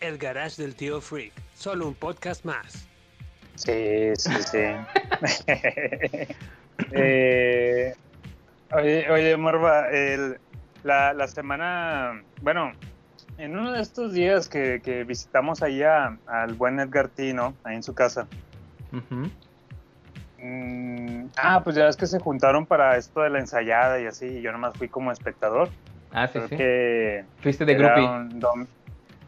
El Garage del Tío Freak, solo un podcast más. Sí, sí, sí. eh, oye, oye, Morva, el, la, la, semana, bueno, en uno de estos días que, que visitamos allá al buen Edgar Tino, ahí en su casa. Uh -huh. mm, ah, pues ya ves que se juntaron para esto de la ensayada y así, y yo nomás fui como espectador. Ah, sí, Creo sí. que Fuiste de era groupie. un dom-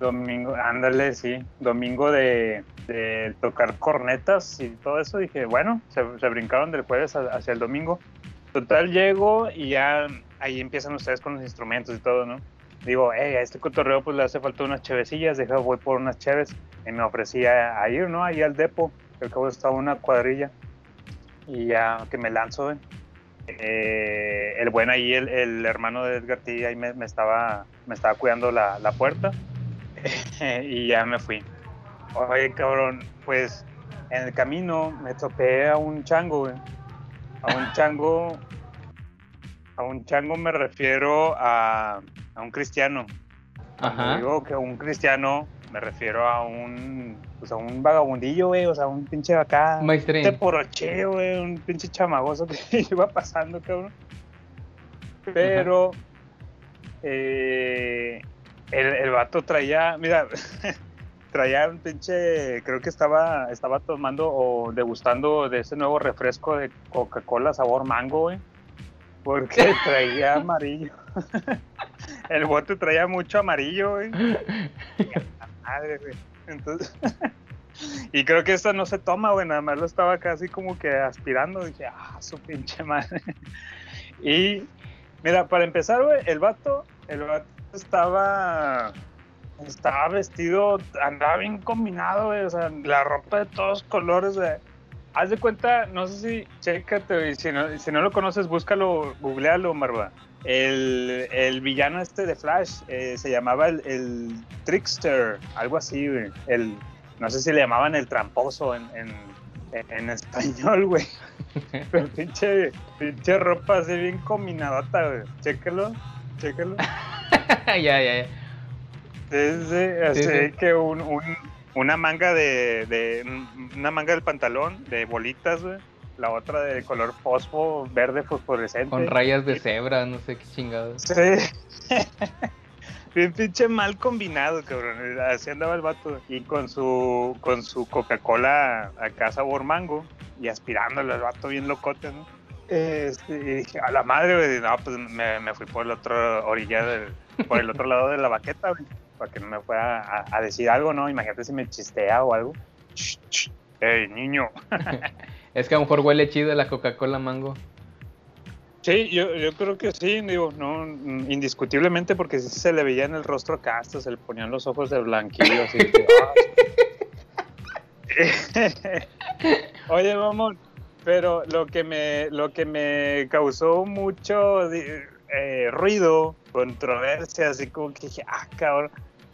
domingo, ándale, sí, domingo de, de tocar cornetas y todo eso. Dije, bueno, se, brincaron del jueves hacia el domingo. Total, llego y ya ahí empiezan ustedes con los instrumentos y todo, ¿no? Digo, hey, a este cotorreo pues le hace falta unas chevecillas, deja, voy por unas cheves. Y me ofrecía a ir, ¿no? Ahí al depo, que al cabo estaba una cuadrilla. Y ya que me lanzo, ¿eh? Eh, el buen ahí, el, el hermano de Edgar T, ahí me, me estaba, me estaba cuidando la, la puerta y ya me fui. Oye, cabrón, pues en el camino me topé a un chango, güey. A un chango, a un chango me refiero a, a un cristiano. Cuando Ajá. digo que un cristiano, me refiero a un, pues a un vagabundillo, güey, o sea, un pinche acá, Maestrín. este poroche, güey, un pinche chamagoso que iba pasando, cabrón. Pero eh, el, el vato traía, mira, traía un pinche, creo que estaba, estaba tomando o degustando de ese nuevo refresco de Coca-Cola sabor mango, güey. Porque traía amarillo. El bote traía mucho amarillo, güey. Madre, güey. Entonces, y creo que esta no se toma, güey, nada más lo estaba casi como que aspirando. Dije, ah, su pinche madre. Y mira, para empezar, güey, el vato, el vato estaba, estaba vestido, andaba bien combinado, güey, o sea, la ropa de todos colores, güey. Haz de cuenta, no sé si, chécate, si no, si no lo conoces, búscalo, googlealo, Marva. El, el villano este de Flash eh, se llamaba el, el Trickster, algo así, güey. El, no sé si le llamaban el tramposo en, en, en español, güey. Pero pinche, pinche ropa así bien combinadota, güey. Chécalo, chécalo. ya, ya, ya. Sí, sí, así sí. que un, un- una manga de, de- una manga del pantalón de bolitas, güey. La otra de color fosfo, verde fosforescente. Con rayas de cebra, no sé qué chingados. Sí. Bien pinche mal combinado, cabrón. Así andaba el vato. Y con su, con su Coca-Cola acá sabor mango. Y aspirándolo el vato bien locote, ¿no? Este, y dije, a la madre, güey. No, pues me, me fui por la otra orilla, del, por el otro lado de la baqueta. Para que no me fuera a, a decir algo, ¿no? Imagínate si me chistea o algo. ¡Ey, niño! Es que a lo mejor huele chido la Coca-Cola mango. Sí, yo, yo creo que sí, digo, no, indiscutiblemente, porque sí se le veía en el rostro acá, hasta se le ponían los ojos de blanquillo, así que, ah. Oye, mamón, pero lo que me, lo que me causó mucho eh, ruido, controversia, así como que dije, ah, cabrón,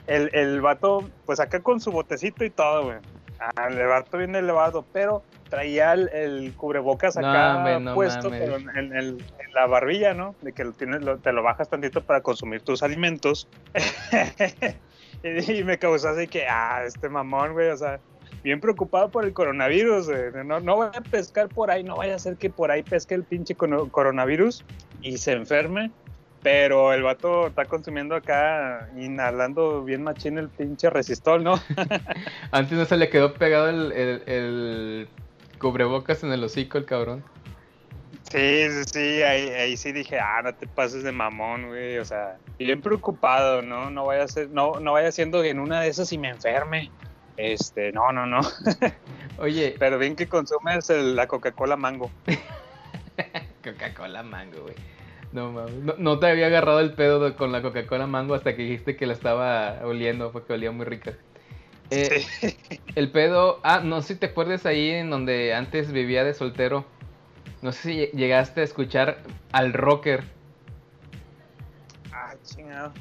el, el vato, pues acá con su botecito y todo, güey. Ah, el vato bien elevado, pero traía el, el cubrebocas acá no puesto, pero en, en el- en la barbilla, ¿no? De que lo tienes, lo- te lo bajas tantito para consumir tus alimentos. y, y me causó así que, ah, este mamón, güey, o sea, bien preocupado por el coronavirus, güey. No, no voy a pescar por ahí, no vaya a ser que por ahí pesque el pinche coronavirus y se enferme. Pero el vato está consumiendo acá, inhalando bien machín el pinche resistol, ¿no? Antes no se le quedó pegado el, el, el cubrebocas en el hocico, el cabrón. Sí, sí, sí, ahí, ahí sí dije, ah, no te pases de mamón, güey, o sea, bien preocupado, ¿no? No vaya a ser, no, no vaya siendo en una de esas y me enferme. Este, no, no, no. Oye, Pero bien que consumes el- la Coca-Cola mango. Coca-Cola mango, güey. No mames. No, no te había agarrado el pedo de- con la Coca-Cola mango hasta que dijiste que la estaba oliendo porque olía muy rica. Eh, Sí. El pedo. Ah, no sé si te acuerdas ahí en donde antes vivía de soltero. No sé si llegaste a escuchar al rocker. Ah, chingado.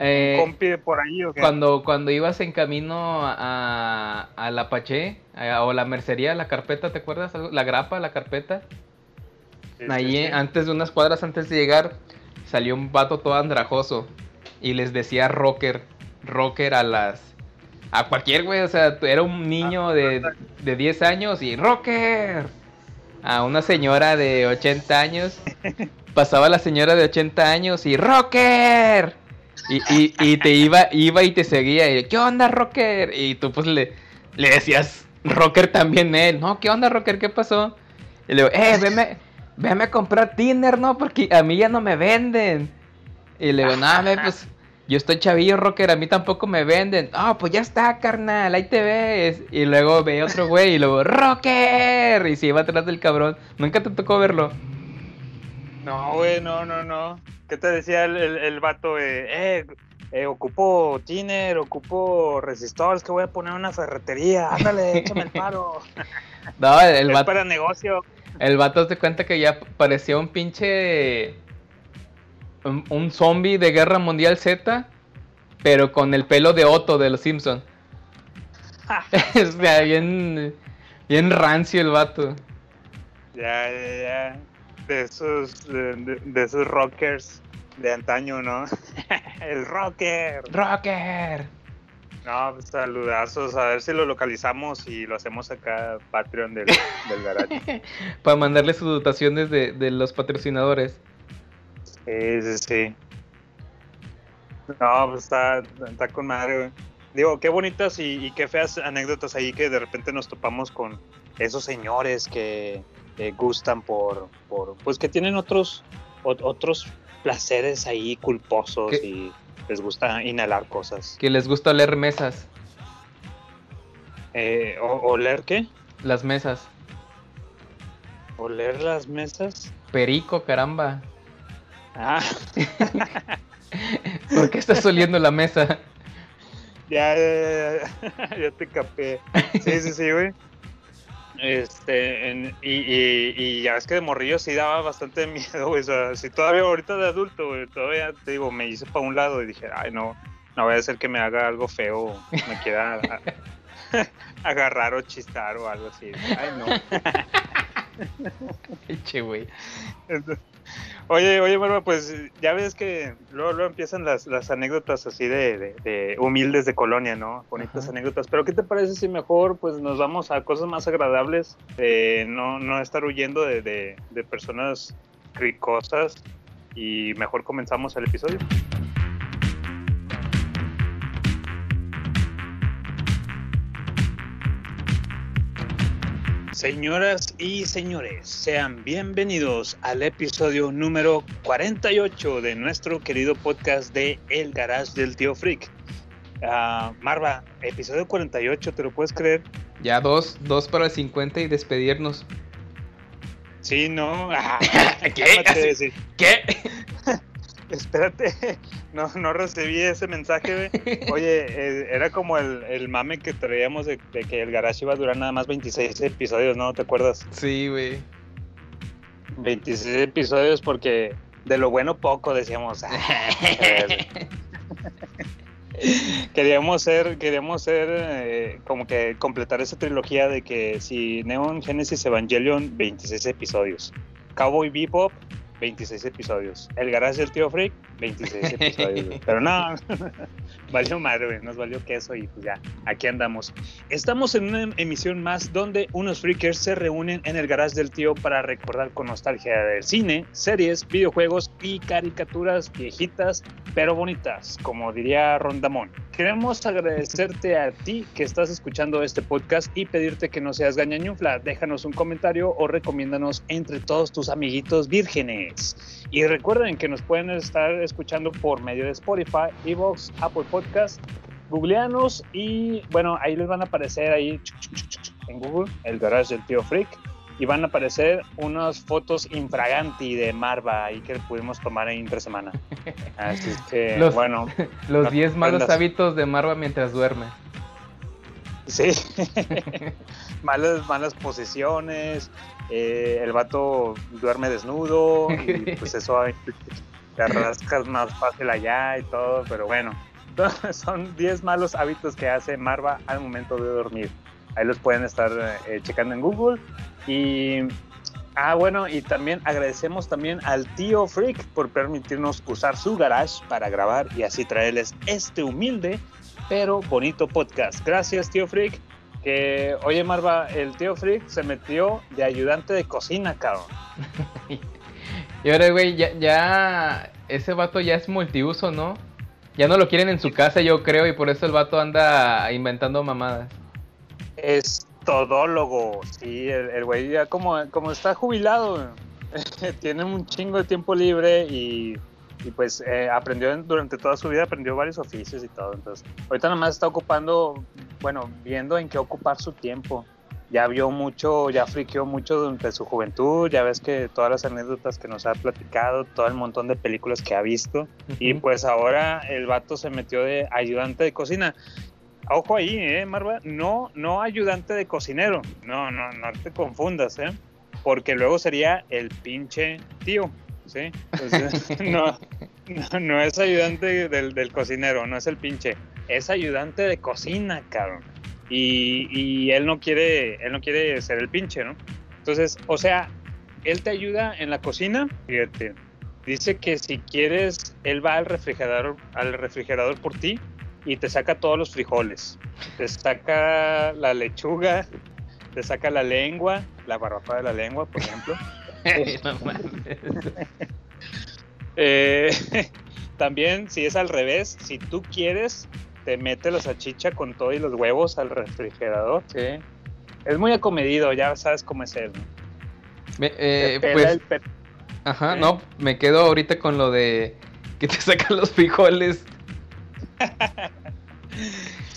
Eh, ¿Compi por ahí o qué? cuando, cuando ibas en camino a, a la Paché a- o la mercería, la carpeta, ¿te acuerdas? La grapa, la carpeta. Sí, sí. antes de unas cuadras antes de llegar, salió un vato todo andrajoso. Y les decía rocker. Rocker a las. A cualquier güey, o sea, era un niño de, de 10 años y rocker. A una señora de 80 años. Pasaba la señora de 80 años y rocker. Y, y, y te iba, iba y te seguía. Y, ¿Qué onda, rocker? Y tú pues le, le decías rocker también él. No, ¿qué onda, rocker? ¿Qué pasó? Y le digo, eh, veme, veme a comprar Tinder, ¿no? Porque a mí ya no me venden. Y le digo, no, pues yo estoy chavillo, rocker, a mí tampoco me venden. Ah, pues ya está, carnal, ahí te ves. Y luego ve otro güey y luego, rocker. Y se iba atrás del cabrón. Nunca te tocó verlo. No, güey, no, no, no. ¿Qué te decía el, el, el vato? Eh, eh, eh, ocupo tiner, ocupo resistores, que voy a poner una ferretería. Ándale, échame el paro. No, el, el es vato, para negocio. el vato se cuenta que ya parecía un pinche. Un, un zombie de Guerra Mundial Z, pero con el pelo de Otto de los Simpsons. o sea, bien, bien rancio el vato. Ya, ya, ya. De esos, de, de- de esos rockers de antaño, ¿no? el rocker. Rocker. No, pues, saludazos. A ver si lo localizamos y lo hacemos acá, Patreon del, del garage. Para mandarle sus dotaciones de, de los patrocinadores. Sí, sí, sí. No, pues está, está con madre, güey. Digo, qué bonitas y, y qué feas anécdotas ahí que de repente nos topamos con esos señores que eh, gustan por, por, pues que tienen otros, ot- otros placeres ahí culposos ¿Qué? y les gusta inhalar cosas. Que les gusta leer mesas. Eh, o, ¿Oler qué? Las mesas. ¿Oler las mesas? Perico, caramba. Ah, ¿Por qué estás oliendo la mesa? Ya, ya, ya, ya te capé. Sí, sí, sí, güey. Este, en- y, y, y ya ves que de morrillo sí daba bastante miedo, güey. O sea, si todavía ahorita de adulto, güey, todavía te digo, me hice para un lado y dije, ay, no, no voy a hacer que me haga algo feo, me quiera agarrar o chistar o algo así. Ay, no. Che, güey. Oye, oye, bueno, pues ya ves que luego, luego empiezan las, las anécdotas así de, de- de humildes de colonia, ¿no? Bonitas Ajá. anécdotas. Pero ¿qué te parece si mejor pues nos vamos a cosas más agradables? Eh, no, no estar huyendo de, de- de personas cricosas y mejor comenzamos el episodio. Señoras y señores, sean bienvenidos al episodio número 48 de nuestro querido podcast de El Garage del Tío Freak. Ah, Marva, episodio 48, ¿te lo puedes creer? Ya dos, dos para el 50 y despedirnos. Sí, no. Ah, ¿Qué? ¿Qué? Espérate, no, no recibí ese mensaje, güey. Oye, eh, era como el, el mame que traíamos de, de que el garage iba a durar nada más 26 episodios, ¿no? ¿Te acuerdas? Sí, güey. 26 episodios porque de lo bueno poco decíamos. "Ah, queríamos ser, queríamos ser eh, como que completar esa trilogía de que si Neon Genesis Evangelion, 26 episodios. Cowboy Bebop, 26 episodios. El Garage del Tío Freak, 26 episodios. güey. Pero no, valió madre, güey, nos valió queso y pues ya, aquí andamos. Estamos en una emisión más donde unos freakers se reúnen en el garage del tío para recordar con nostalgia del cine, series, videojuegos y caricaturas viejitas pero bonitas, como diría Rondamón. Queremos agradecerte a ti que estás escuchando este podcast y pedirte que no seas gañañufla. Déjanos un comentario o recomiéndanos entre todos tus amiguitos vírgenes. Y recuerden que nos pueden estar escuchando por medio de Spotify, Evox, Apple Podcast, googleanos y bueno, ahí les van a aparecer ahí en Google el garage del tío Freak y van a aparecer unas fotos infraganti de Marva ahí que pudimos tomar ahí entre semana. Así es que Los- bueno, Los No 10 malos hábitos de Marva mientras duerme. Sí. malas, malas posiciones. eh, el vato duerme desnudo. Y pues eso te rascas más fácil allá y todo. Pero bueno, son 10 malos hábitos que hace Marva al momento de dormir. Ahí los pueden estar eh, checando en Google. Y. Ah, bueno, y también agradecemos también al tío Freak por permitirnos usar su garage para grabar y así traerles este humilde pero bonito podcast. Gracias, tío Freak. Que, oye, Marva, el tío Freak se metió de ayudante de cocina, cabrón. Y ahora, güey, ya, ya ese vato ya es multiuso, ¿no? Ya no lo quieren en su casa, yo creo, y por eso el vato anda inventando mamadas. Es todólogo, sí, el el güey ya como, como está jubilado, tiene un chingo de tiempo libre y, y pues eh, aprendió en- durante toda su vida, aprendió varios oficios y todo. Entonces, ahorita nada más está ocupando, bueno, viendo en qué ocupar su tiempo. Ya vio mucho, ya friqueó mucho durante su juventud, ya ves que todas las anécdotas que nos ha platicado, todo el montón de películas que ha visto. Y Ujú. pues ahora el vato se metió de ayudante de cocina. Ojo ahí, eh, Marva, no, no ayudante de cocinero. No, no, no te confundas, eh. Porque luego sería el pinche tío, no, es ayudante del, cocinero, no es el pinche. Es ayudante de cocina, cabrón. Y, él no quiere, él no quiere ser el pinche, ¿no? Entonces, o sea, él te ayuda en la cocina, fíjate. Dice que si quieres, él va al refrigerador, al refrigerador por ti y te saca todos los frijoles. Te saca la lechuga, te saca la lengua, la barbacoa de la lengua, por ejemplo. No mames. Eh, también, si es al revés, si tú quieres, te mete la salchicha con todo y los huevos al refrigerador. Sí. Es muy acomedido, ya sabes cómo es él. ¿no? Me- Te eh, pues, el ajá, ¿eh? no, me quedo ahorita con lo de que te sacan los frijoles.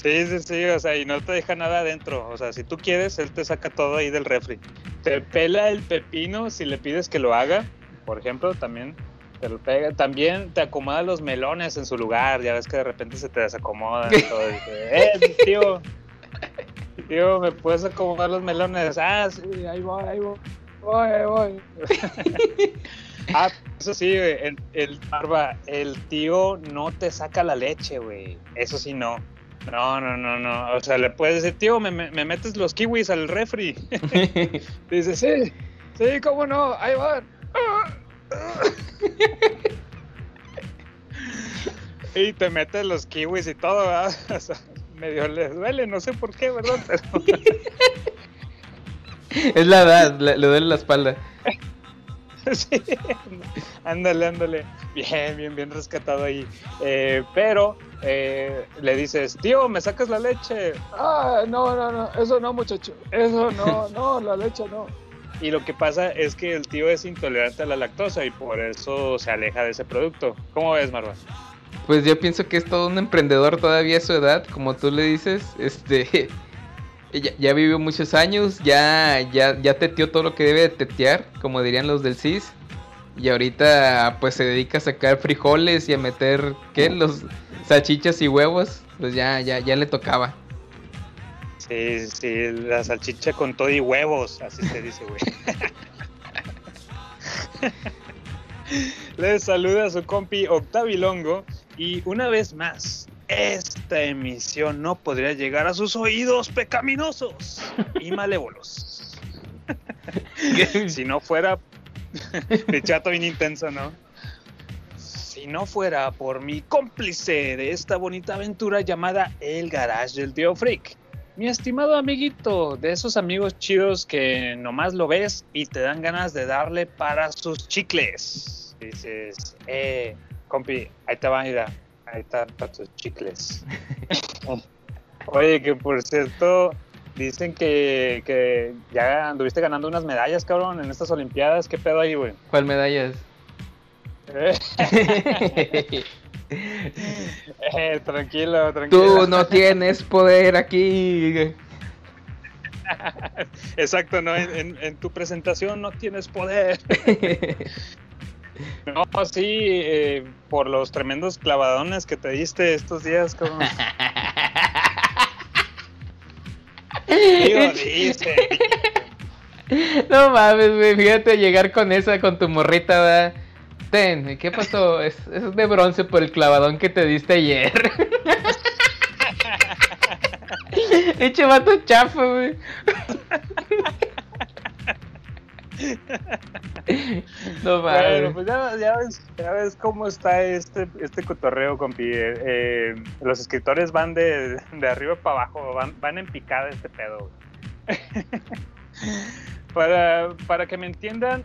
Sí, sí, sí, o sea, y no te deja nada adentro. O sea, si tú quieres, él te saca todo ahí del refri. Te pela el pepino si le pides que lo haga, por ejemplo, también te lo pega. También te acomoda los melones en su lugar. Ya ves que de repente se te desacomodan. y eh, tío, tío, ¿me puedes acomodar los melones? Ah, sí, ahí voy, ahí voy. Voy, ahí voy. ah, eso sí, el, el barba, el tío no te saca la leche, güey. Eso sí, no. No, no, no, no. O sea, le puedes decir, tío, me, me- me metes los kiwis al refri. Dice, sí, sí, cómo no, ahí van. y te metes los kiwis y todo, ¿verdad? O sea, medio les duele, no sé por qué, ¿verdad? Pero es la edad, le duele la espalda. sí, ándale, ándale. Bien, bien, bien rescatado ahí. Eh, pero eh, le dices, tío, ¿me sacas la leche? Ah, no, no, no, eso no, muchacho. Eso no, no, la leche no. Y lo que pasa es que el tío es intolerante a la lactosa y por eso se aleja de ese producto. ¿Cómo ves, Marva? Pues yo pienso que es todo un emprendedor todavía a su edad, como tú le dices, este ya, ya vivió muchos años, ya, ya, ya teteó todo lo que debe de tetear, como dirían los del CIS. Y ahorita pues se dedica a sacar frijoles y a meter, ¿qué? Los salchichas y huevos. Pues ya, ya, ya le tocaba. Sí, sí, la salchicha con todo y huevos, así se dice, güey. Les saluda su compi Octavilongo y una vez más, esta emisión no podría llegar a sus oídos pecaminosos y malévolos. si no fuera... Mi chato bien intenso, ¿no? Si no fuera por mi cómplice de esta bonita aventura llamada El Garage del Tío Freak. Mi estimado amiguito, de esos amigos chidos que nomás lo ves y te dan ganas de darle para sus chicles. Dices, eh, compi, ahí te va, mira, ahí está para tus chicles. Oye, que por cierto, dicen que, que ya anduviste ganando unas medallas, cabrón, en estas Olimpiadas. ¿Qué pedo ahí, güey? ¿Cuál medallas? Eh, eh, tranquilo, tranquilo. Tú no tienes poder aquí. Exacto, ¿no? En, en- en tu presentación no tienes poder. No, sí, eh, por los tremendos clavadones que te diste estos días, cabrón. Digo, dice. No mames, güey, fíjate llegar con esa, con tu morrita, ¿verdad? Ten, ¿qué pasó? Es, es de bronce por el clavadón que te diste ayer. Eche vato chafa, güey. No Bueno, pues ya, ya ves, ya ves cómo está este, este cotorreo, compi. Eh, eh, los escritores van de, de arriba para abajo, van, van en picada este pedo. para, para que me entiendan,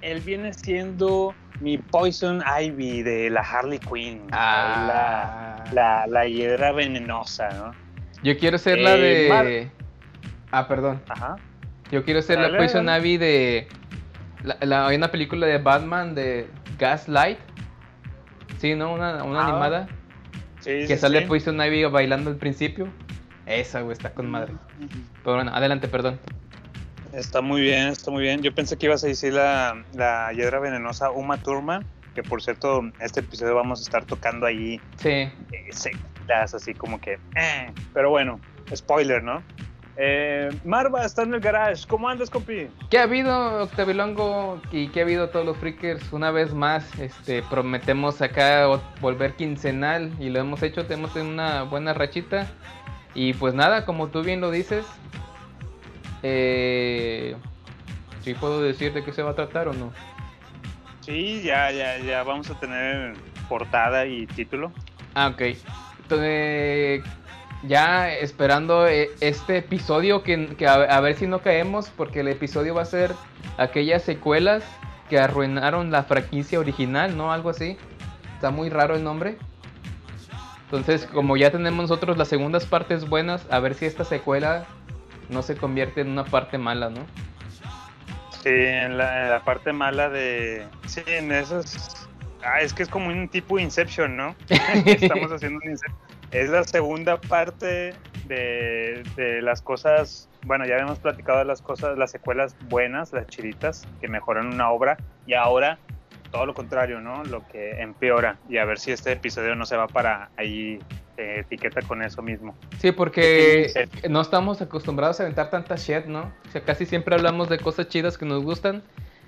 él viene siendo mi Poison Ivy de la Harley Quinn. Ah. La, la, la hiedra venenosa, ¿no? Yo quiero ser la Eh, de. Mar- Ah, perdón. Ajá. Yo quiero ser Dale, la Poison dale. Ivy de. La, la- hay una película de Batman de Gaslight. Sí, ¿no? Una, una Ah, animada. Sí, Que sí, sale sí. Poison Ivy bailando al principio. Esa, güey, está con madre. Pero bueno, adelante, perdón. Está muy bien, está muy bien. Yo pensé que ibas a decir la, la hiedra venenosa Uma Thurman, que por cierto, este episodio vamos a estar tocando ahí Sí. eh, sectas, así como que... eh. Pero bueno, spoiler, ¿no? Eh, Marva está en el garage. ¿Cómo andas, compi? ¿Qué ha habido, Octavilongo? ¿Y qué ha habido todos los freakers? Una vez más, este, prometemos acá volver quincenal y lo hemos hecho, tenemos una buena rachita. Y pues nada, como tú bien lo dices, eh, ¿sí puedo decir de qué se va a tratar o no? Sí, ya, ya, ya vamos a tener portada y título. Ah, ok. Entonces, ya esperando eh, este episodio que, que a, a ver si no caemos, porque el episodio va a ser aquellas secuelas que arruinaron la franquicia original, ¿no? Algo así. Está muy raro el nombre. Entonces, como ya tenemos nosotros las segundas partes buenas, a ver si esta secuela no se convierte en una parte mala, ¿no? Sí, en la, en la parte mala de... Sí, en esos... Ah, es que es como un tipo Inception, ¿no? Estamos haciendo un Inception. Es la segunda parte de, de las cosas... Bueno, ya habíamos platicado de las cosas, las secuelas buenas, las chiritas, que mejoran una obra. Y ahora, todo lo contrario, ¿no? Lo que empeora. Y a ver si este episodio no se va para ahí, eh, etiqueta con eso mismo. Sí, porque no estamos acostumbrados a aventar tanta shit, ¿no? O sea, casi siempre hablamos de cosas chidas que nos gustan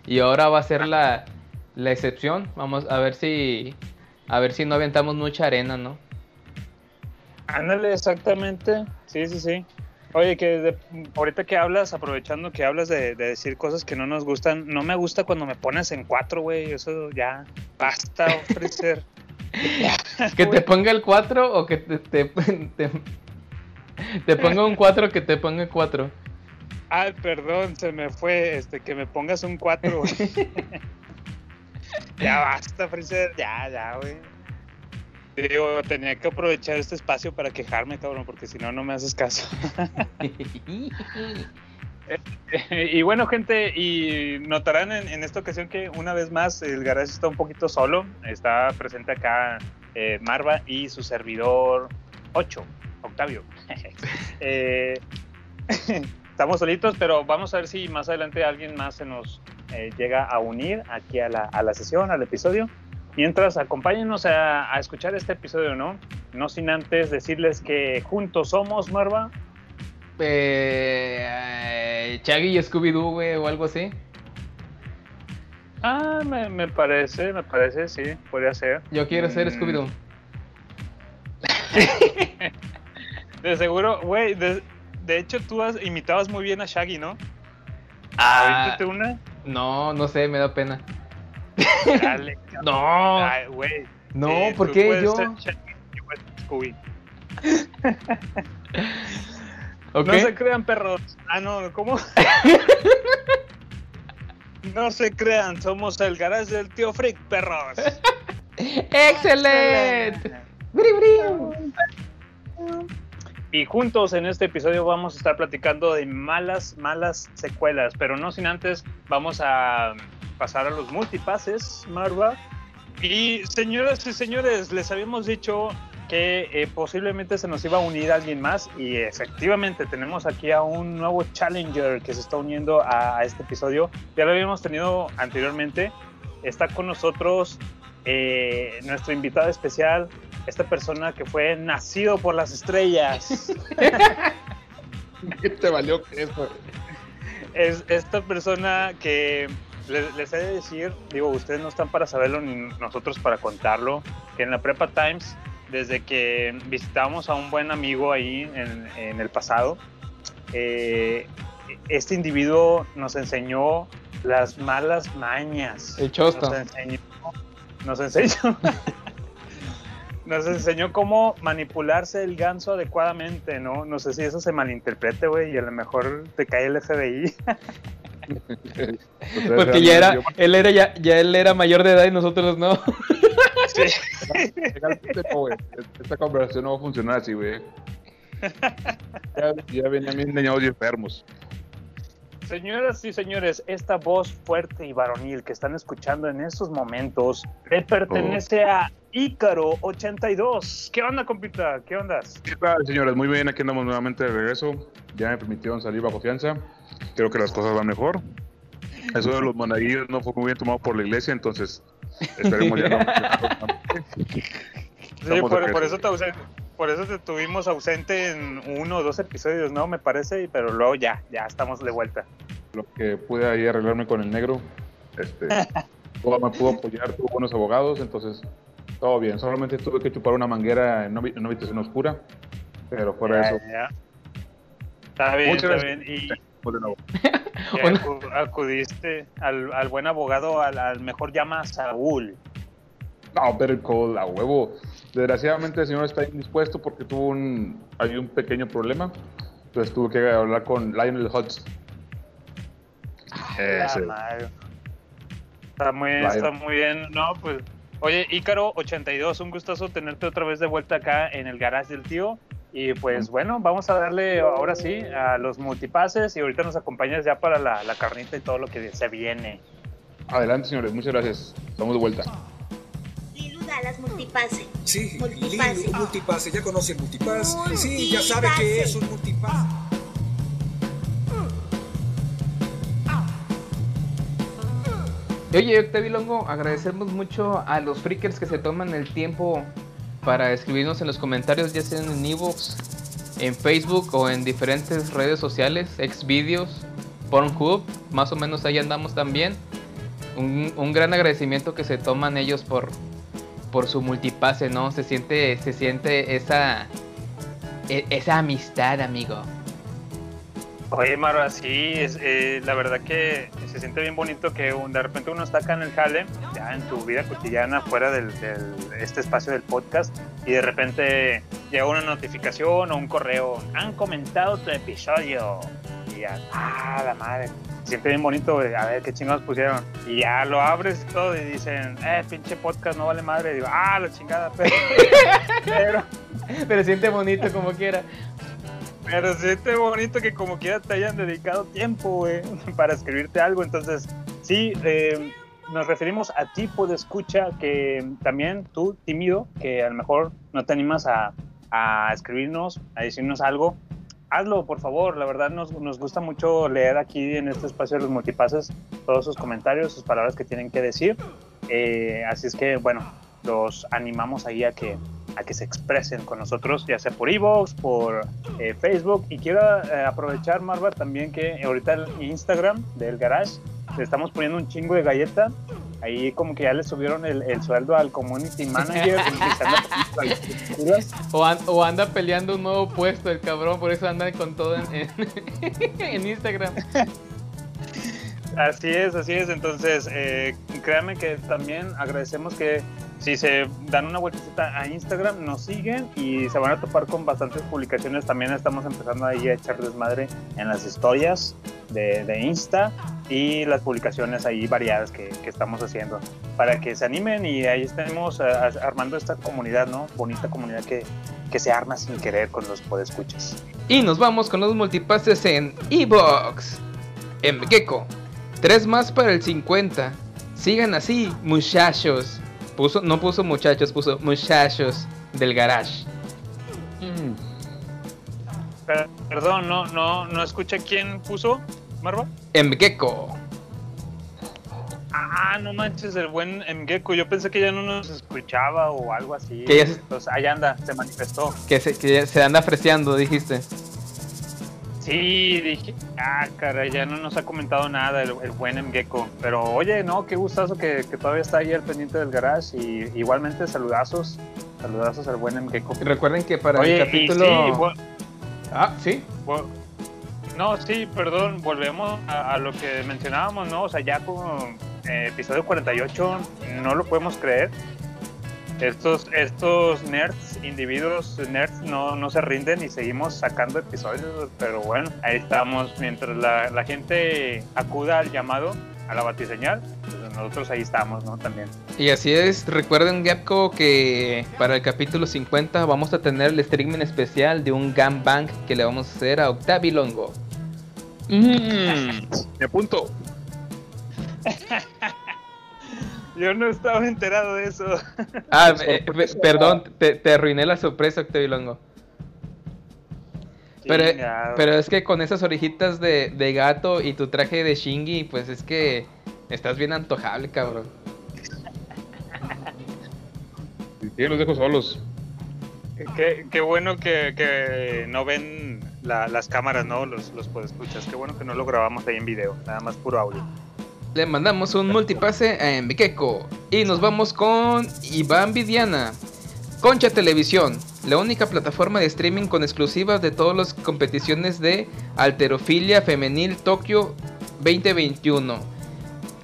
y ahora va a ser la, la excepción. Vamos a ver si a ver si no aventamos mucha arena, ¿no? Ándale, exactamente. Sí, sí, sí. Oye, que de- ahorita que hablas, aprovechando que hablas de, de decir cosas que no nos gustan, no me gusta cuando me pones en cuatro, güey. Eso ya basta ofrecer. Que te ponga el 4 o que te, te, te- te ponga un 4 que te ponga 4. Ay, perdón, se me fue, este, que me pongas un cuatro, güey. ya basta, Freezer, ya, ya, güey. Digo, tenía que aprovechar este espacio para quejarme, cabrón, porque si no, no me haces caso. y bueno, gente, y notarán en, en esta ocasión que una vez más el garage está un poquito solo. Está presente acá eh, Marva y su servidor 8, Octavio. Eh, estamos solitos, pero vamos a ver si más adelante alguien más se nos eh, llega a unir aquí a la, a la sesión, al episodio. Mientras, acompáñenos a, a escuchar este episodio, ¿no? No sin antes decirles que juntos somos, Marva. Eh, Chaggy y Scooby-Doo, güey, o algo así. Ah, me, me parece, me parece, sí, podría ser. Yo quiero ser Mm. Scooby-Doo. De seguro, güey, de, de hecho tú has, imitabas muy bien a Shaggy, ¿no? Ah, una. no, no sé, me da pena. Dale, No, ay, güey. no, Sí, ¿por tú qué puedes yo? No se crean, perros. Ah, no, ¿cómo? no se crean, somos el garage del tío Freak, perros. ¡Excelente! Y juntos en este episodio vamos a estar platicando de malas, malas secuelas, pero no sin antes vamos a pasar a los multipases, Marva. Y señoras y señores, les habíamos dicho que eh, posiblemente se nos iba a unir alguien más y efectivamente tenemos aquí a un nuevo challenger que se está uniendo a, a este episodio. Ya lo habíamos tenido anteriormente. Está con nosotros eh, nuestro invitado especial, esta persona que fue nacido por las estrellas. ¿Qué te valió eso? Es esta persona que les, les he de decir, digo, ustedes no están para saberlo ni nosotros para contarlo, que en la Prepa Times, desde que visitamos a un buen amigo ahí en, en el pasado, eh, este individuo nos enseñó las malas mañas. El. Nos enseñó, nos enseñó, nos enseñó cómo manipularse el ganso adecuadamente, ¿no? No sé si eso se malinterprete, güey, y a lo mejor te cae el FBI. Porque ya era, él era ya, ya él era mayor de edad y nosotros no. Sí. Esta conversación no va a funcionar así, güey. Ya, ya venían bien dañados y enfermos. Señoras y señores, esta voz fuerte y varonil que están escuchando en estos momentos le pertenece a Ícaro 82. ¿Qué onda, compita? ¿Qué ondas? ¿Qué tal, señores? Muy bien, aquí andamos nuevamente de regreso. Ya me permitieron salir bajo fianza. Creo que las cosas van mejor. Eso de los monaguillos no fue muy bien tomado por la iglesia, entonces esperemos ya no. Sí, por, por eso te ausen- por eso te tuvimos ausente en uno o dos episodios, ¿no? Me parece, pero luego ya, ya estamos de vuelta. Lo que pude ahí arreglarme con el negro. Este, todo me pudo apoyar, tuvo buenos abogados, entonces todo bien. Solamente tuve que chupar una manguera en una en una habitación oscura, pero fuera Ya, eso, ya. Está bien, Muchas está gracias. bien. Y pues, acudiste al, al buen abogado, al, al mejor llama Saúl. No, Better Call, a huevo. Desgraciadamente el señor está indispuesto porque tuvo un, hay un pequeño problema. Entonces tuve que hablar con Lionel Hutz. La Ese. madre. Está muy bien, está muy bien. No, pues. Oye, Ícaro 82, un gustazo tenerte otra vez de vuelta acá en el garage del tío. Y pues bueno, vamos a darle ahora sí a los multipases y ahorita nos acompañas ya para la, la carnita y todo lo que se viene. Adelante, señores, muchas gracias. Estamos de vuelta. Dallas Multipase. Sí, Multipase. Multipase. ¿Ya conoce el multipass? Sí, ya Multipase. sabe que es un multipass. Oye, Octavio Longo, agradecemos mucho a los freakers que se toman el tiempo para escribirnos en los comentarios, ya sean en Evox, en Facebook o en diferentes redes sociales, Xvideos, Pornhub, más o menos ahí andamos también. Un, un gran agradecimiento que se toman ellos por, por su multipase, ¿no? Se siente, se siente esa, e- esa amistad, amigo. Oye, Maro, sí, es, eh, la verdad que se siente bien bonito que de repente uno está acá en el jale, ya en tu vida cotidiana, fuera del- este espacio del podcast, y de repente llega una notificación o un correo, han comentado tu episodio, y ya, ah, la madre, se siente bien bonito, güey, a ver qué chingados pusieron, y ya lo abres y todo, y dicen, eh, pinche podcast, no vale madre, digo, ah, la chingada, pero, pero Pero siente bonito como quiera. Pero siente bonito que como quiera te hayan dedicado tiempo, güey, para escribirte algo. Entonces, sí, eh, nos referimos a tipo de escucha que también tú, tímido, que a lo mejor no te animas a, a escribirnos, a decirnos algo. Hazlo, por favor. La verdad nos, nos gusta mucho leer aquí en este espacio de los multipases todos sus comentarios, sus palabras que tienen que decir. Eh, así es que, bueno, los animamos ahí a que, a que se expresen con nosotros, ya sea por Evox, por eh, Facebook. Y quiero eh, aprovechar, Marva, también que ahorita el Instagram del Garage le estamos poniendo un chingo de galleta. Ahí como que ya le subieron el, el sueldo al community manager. anda. O, an- o anda peleando un nuevo puesto el cabrón, por eso anda con todo en, en- en Instagram. Así es, así es. Entonces, eh, créanme que también agradecemos que si se dan una vueltecita a Instagram, nos siguen y se van a topar con bastantes publicaciones. También estamos empezando ahí a echar desmadre en las historias de, Insta y las publicaciones ahí variadas que, que estamos haciendo para que se animen y ahí estemos eh, armando esta comunidad, ¿no? Bonita comunidad que, que se arma sin querer con los podescuchas. Y nos vamos con los multipases en Evox. En Gecko. Tres más para el 50. Sigan así, muchachos. Puso, no puso muchachos, puso muchachos del garage. Per- Perdón, no, no, no escuché quién puso, Marva. En Gecko. Ah, no manches, el buen Mgeko. Yo pensé que ya no nos escuchaba o algo así. Que ya se- Entonces, ahí anda, se manifestó. Que se, que se anda freseando, dijiste. Sí, dije, ah, caray, ya no nos ha comentado nada el, el buen Mgecko. Pero oye, no, qué gustazo que, que todavía está ahí al pendiente del garage. Y igualmente saludazos, saludazos al buen Mgecko. Recuerden que para Oye, el y capítulo. sí, Ah, sí. no, sí, perdón, volvemos a, a lo que mencionábamos, ¿no? O sea, ya con eh, episodio 48, no lo podemos creer. Estos, estos nerds, individuos nerds, no, no se rinden y seguimos sacando episodios, pero bueno, ahí estamos. Mientras la, la gente acuda al llamado, a la batiseñal, pues nosotros ahí estamos, ¿no? También. Y así es, recuerden Gapco que para el capítulo 50 vamos a tener el streaming especial de un gangbang que le vamos a hacer a Octavi Longo. Me apunto. Yo no estaba enterado de eso. Ah, eh, pe- perdón, te, te arruiné la sorpresa, Octavi Longo. Pero, Chingado. pero es que con esas orejitas de, de gato y tu traje de Shingi, pues es que estás bien antojable, cabrón. Sí, los dejo solos. Qué, qué bueno que, que no ven la- las cámaras, ¿no? Los, los escuchas. Qué bueno que no lo grabamos ahí en video, nada más puro audio. Le mandamos un multipase a Enviqueco y nos vamos con Iván Vidiana. Concha Televisión, la única plataforma de streaming con exclusivas de todas las competiciones de Alterofilia Femenil Tokio 2021.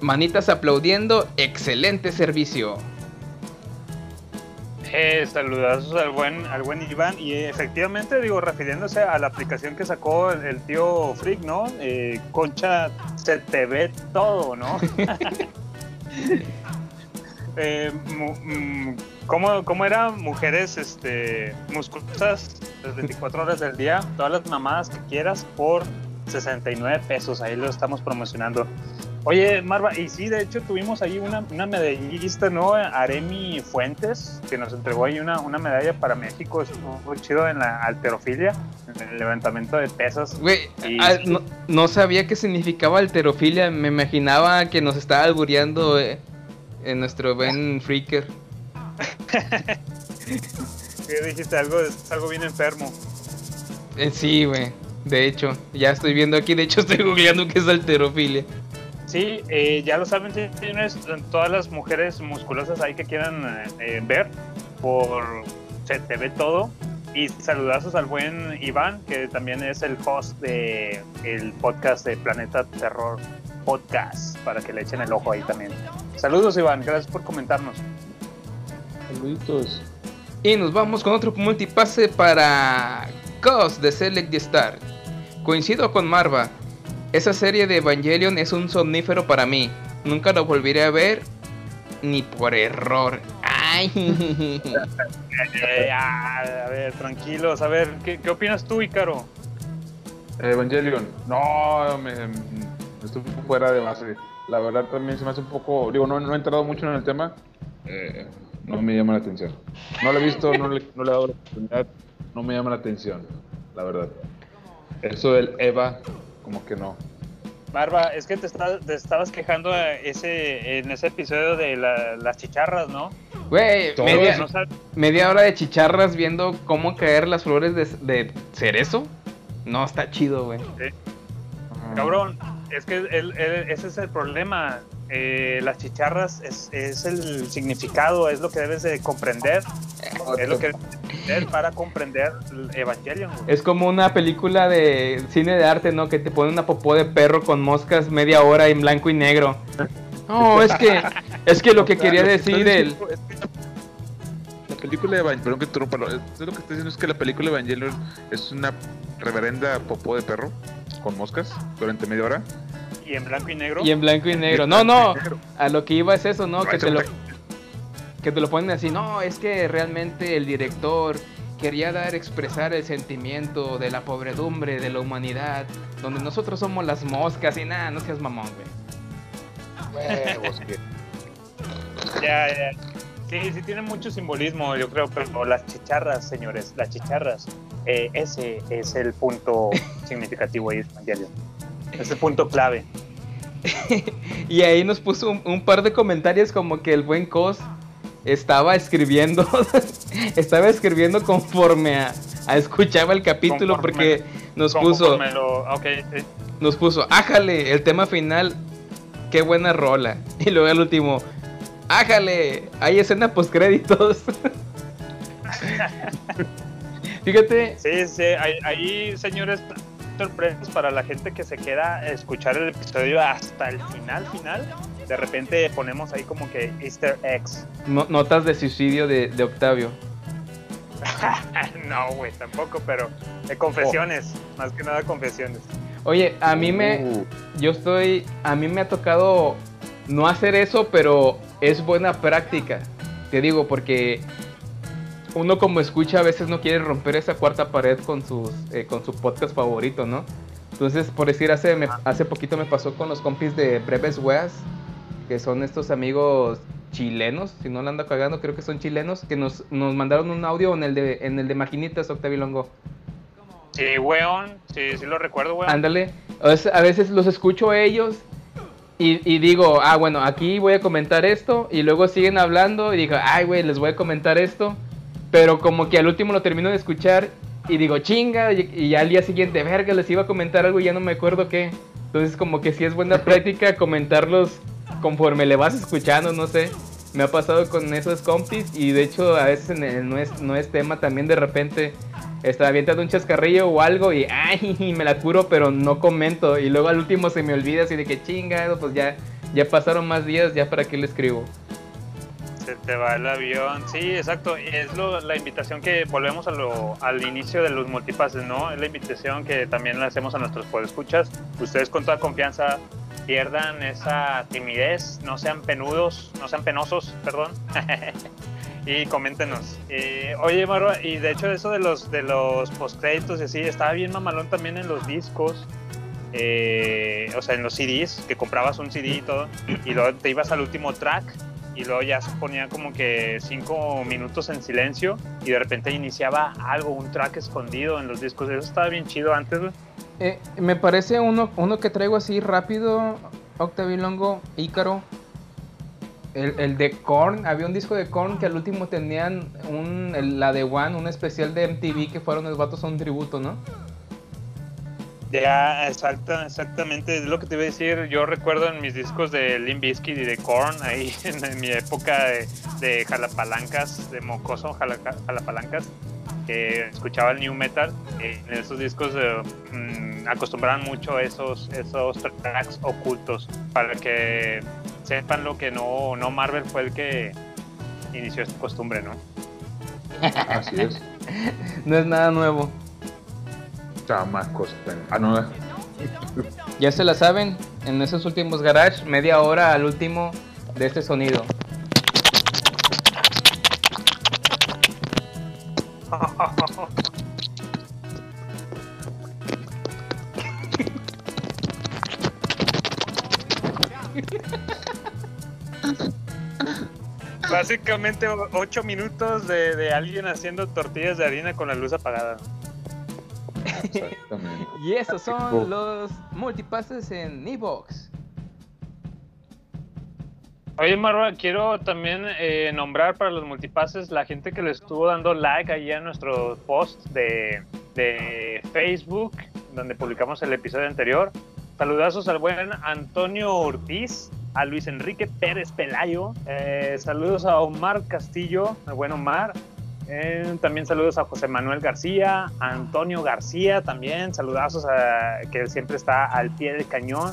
Manitas aplaudiendo, excelente servicio. Eh, saludazos al buen, al buen Iván. Y eh, efectivamente, digo, refiriéndose a la aplicación que sacó el, tío Freak, ¿no? Eh, Concha, se te ve todo, ¿no? eh, mm, ¿cómo, cómo era? Mujeres este, musculosas las 24 horas del día, todas las mamadas que quieras por 69 pesos. Ahí lo estamos promocionando. Oye, Marva, y sí, de hecho tuvimos ahí una, una medallista, ¿no? Aremi Fuentes, que nos entregó ahí una, una medalla para México. Estuvo chido en la alterofilia, en el levantamiento de pesas. Güey, Y- ah, no, no sabía qué significaba alterofilia, me imaginaba que nos estaba albureando eh, en nuestro buen freaker. ¿Qué dijiste? Algo, algo bien enfermo. Eh, sí, güey. De hecho, ya estoy viendo aquí, de hecho estoy googleando qué es alterofilia. Sí, eh, ya lo saben, señores, todas las mujeres musculosas ahí que quieran eh, eh, ver, por se te ve todo. Y saludazos al buen Iván, que también es el host de el podcast de Planeta Terror Podcast, para que le echen el ojo ahí también. Saludos Iván, gracias por comentarnos. Saluditos. Y nos vamos con otro multipase para Cos de Select Star. Coincido con Marva. Esa serie de Evangelion es un somnífero para mí. Nunca lo volveré a ver ni por error. Ay. Eh, a ver, tranquilos, a ver, ¿qué, qué opinas tú, Ícaro? Evangelion. No, me, me estuve fuera de base. La verdad también se me hace un poco... Digo, no, no he entrado mucho en el tema. Eh, no me llama la atención. No lo he visto, no le, no le he dado la oportunidad. No me llama la atención, la verdad. Eso del Eva, como que no. Barba, es que te, está- te estabas quejando ese, en ese episodio de la- las chicharras, ¿no? Güey, media, No sab- media hora de chicharras viendo cómo caer las flores de, de cerezo. No, está chido, güey. Cabrón, es que el- el- ese es el problema. Eh, las chicharras es, es el significado, es lo que debes de comprender. Es lo que debes de entender para comprender el Evangelion. güey. Es como una película de cine de arte, ¿no? Que te pone una popó de perro con moscas media hora en blanco y negro. No, es que es que lo que quería decir el La película de Evangelion, perdón que interrumpa, lo que está diciendo es que la película de Evangelion es una reverenda popó de perro con moscas durante media hora. Y en blanco y negro. y en blanco y negro. No, no, a lo que iba es eso, ¿no? Que te lo que te lo ponen así, no, es que realmente el director quería dar expresar el sentimiento de la pobredumbre de la humanidad, donde nosotros somos las moscas y nada, no seas mamón, güey. Ya, ya. Sí, sí tiene mucho simbolismo, yo creo, pero las chicharras, señores, las chicharras, eh, ese es el punto significativo ahí Evangelion. Es el punto clave. Y ahí nos puso un, un par de comentarios como que el buen Cos estaba escribiendo, estaba escribiendo conforme a, a escuchaba el capítulo Conforme. porque Nos puso, lo- sí. nos puso, ájale, el tema final, qué buena rola. Y luego el último, ájale, hay escena post créditos. Fíjate, Sí, sí, ahí, ahí, señores, sorpresas para la gente que se queda a escuchar el episodio hasta el final, final. De repente ponemos ahí como que Easter eggs. no- notas de suicidio de, de Octavio. no, güey, tampoco, pero de confesiones, más que nada confesiones. Oye, a mí me, Uh, yo estoy, a mí me ha tocado no hacer eso, pero es buena práctica. Te digo, porque uno como escucha a veces no quiere romper esa cuarta pared con sus, eh, con su podcast favorito, ¿no? Entonces, por decir, hace, me- hace poquito me pasó con los compis de Breves Weas, que son estos amigos chilenos, si no la ando cagando, creo que son chilenos, que nos, nos mandaron un audio en el de, en el de Maquinitas, Octavio Longo. Sí, weón, sí, sí lo recuerdo, weón. Ándale. A veces los escucho a ellos y, y digo, ah, bueno, aquí voy a comentar esto. Y luego siguen hablando y digo, ay, güey, les voy a comentar esto. Pero como que al último lo termino de escuchar y digo, chinga. Y, y al día siguiente, verga, les iba a comentar algo y ya no me acuerdo qué. Entonces, como que sí es buena práctica comentarlos conforme le vas escuchando, no sé. Me ha pasado con esos compis y de hecho a veces en el no es, no es tema también de repente está avientando un chascarrillo o algo y ay, me la curo, pero no comento. Y luego al último se me olvida así de que chingado, pues ya, ya pasaron más días, ya para qué le escribo. Se te va el avión. Sí, exacto. Es lo- la invitación que volvemos a lo, al inicio de los multipases, ¿no? Es la invitación que también le hacemos a nuestros podescuchas. Ustedes con toda confianza pierdan esa timidez, no sean penudos, no sean penosos, perdón. y coméntenos. Eh, oye, Maro, y de hecho eso de los de los postcréditos y así, estaba bien mamalón también en los discos. eh, o sea, en los CDs, que comprabas un CD y todo, y luego te ibas al último track y luego ya se ponía como que cinco minutos en silencio y de repente iniciaba algo, un track escondido en los discos. Eso estaba bien chido antes. Eh, me parece uno, uno que traigo así rápido, Octavio Longo, Ícaro. El, el de Korn, había un disco de Korn que al último tenían un, la de One, un especial de MTV que fueron los vatos a un tributo, ¿no? Ya, exacta, exactamente, es lo que te iba a decir. Yo recuerdo en mis discos de Limp Bizkit y de Korn, ahí en, en mi época de, de jalapalancas, de mocoso jalaca- jalapalancas, que escuchaba el new metal. eh, en esos discos eh, mm, acostumbraban mucho esos, esos tracks ocultos para que sepan lo que no, no Marvel fue el que inició esta costumbre, ¿no? así es. No es nada nuevo. Chamacos. Ah, no. Ya se la saben, en esos últimos garage, media hora al último de este sonido. Básicamente o- ocho minutos de, de alguien haciendo tortillas de harina con la luz apagada. Exactamente. Y esos son los multipases en Evox. Oye, Marva, quiero también eh, nombrar para los multipases la gente que le estuvo dando like ahí a nuestro post de, de Facebook, donde publicamos el episodio anterior. Saludazos al buen Antonio Ortiz, a Luis Enrique Pérez Pelayo, eh, saludos a Omar Castillo, el buen Omar. Eh, también saludos a José Manuel García, a Antonio García también, saludazos a que siempre está al pie del cañón.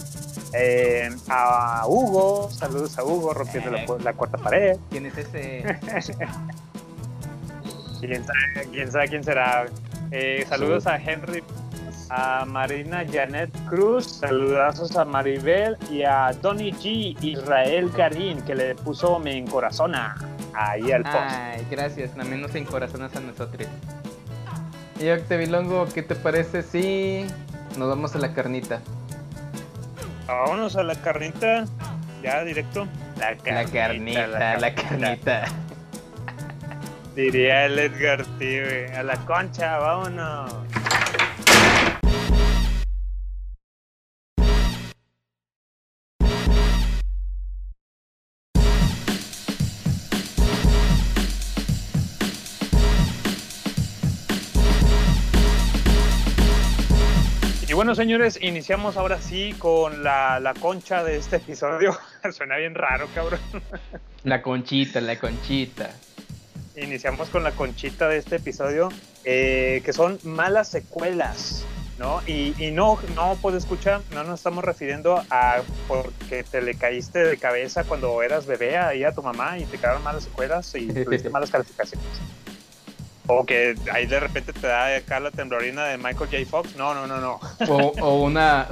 Eh, a Hugo, saludos a Hugo rompiendo la, la cuarta pared. ¿Quién es ese? ¿Quién sabe quién, sabe quién será? Eh, saludos a Henry, a Marina Janet Cruz, saludazos a Maribel y a Tony G. Israel Karim, que le puso me encorazona ahí al post. Ay, gracias, también nos encorazonas a nosotros. Y Octavilongo, ¿qué te parece si nos vamos a la carnita? Vámonos a la carnita, ya directo. La La carnita, la carnita. Diría el Edgar T, güey. A la concha, vámonos. Bueno, señores, iniciamos ahora sí con la, la concha de este episodio. Suena bien raro, cabrón. La conchita, la conchita. Iniciamos con la conchita de este episodio, eh, que son malas secuelas, ¿no? Y, y no, no, pues escucha, no nos estamos refiriendo a porque te le caíste de cabeza cuando eras bebé ahí a tu mamá y te quedaron malas secuelas y tuviste malas calificaciones. O que ahí de repente te da acá la temblorina de Michael J. Fox. No, no, no, no. O, o una.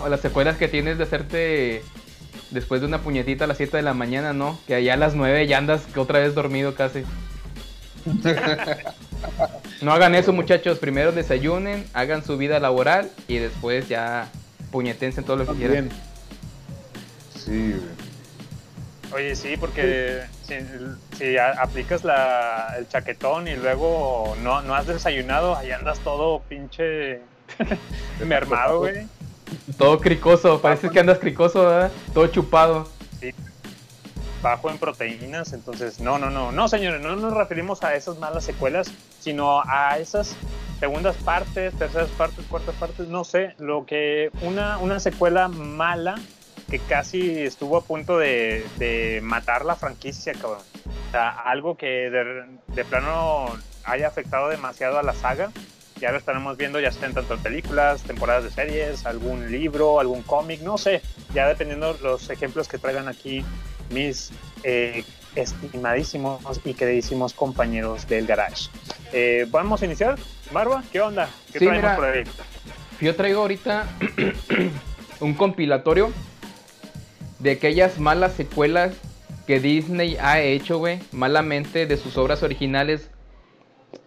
O las secuelas que tienes de hacerte después de una puñetita a las 7 de la mañana, ¿no? Que allá a las 9 ya andas otra vez dormido casi. No hagan eso, muchachos. Primero desayunen, hagan su vida laboral y después ya puñetense todo lo que quieran. Sí, güey. Oye, sí, porque si, aplicas la, el chaquetón y luego no, no has desayunado, ahí andas todo pinche mermado, güey. Todo cricoso, parece que andas cricoso, ¿verdad? Todo chupado. bajo en proteínas, entonces no, no, no, no señores, no nos referimos a esas malas secuelas, sino a esas segundas partes, terceras partes, cuartas partes, no sé, lo que una, una secuela mala que casi estuvo a punto de, de matar la franquicia, cabrón. O sea, algo que de, de plano haya afectado demasiado a la saga. Ya lo estaremos viendo ya en tanto en películas, temporadas de series, algún libro, algún cómic, no sé, ya dependiendo los ejemplos que traigan aquí mis eh, estimadísimos y queridísimos compañeros del garage. Eh, ¿Vamos a iniciar? Barba, ¿qué onda? ¿Qué Sí, traemos mira. por ahí? Yo traigo ahorita un compilatorio de aquellas malas secuelas que Disney ha hecho, güey, malamente de sus obras originales.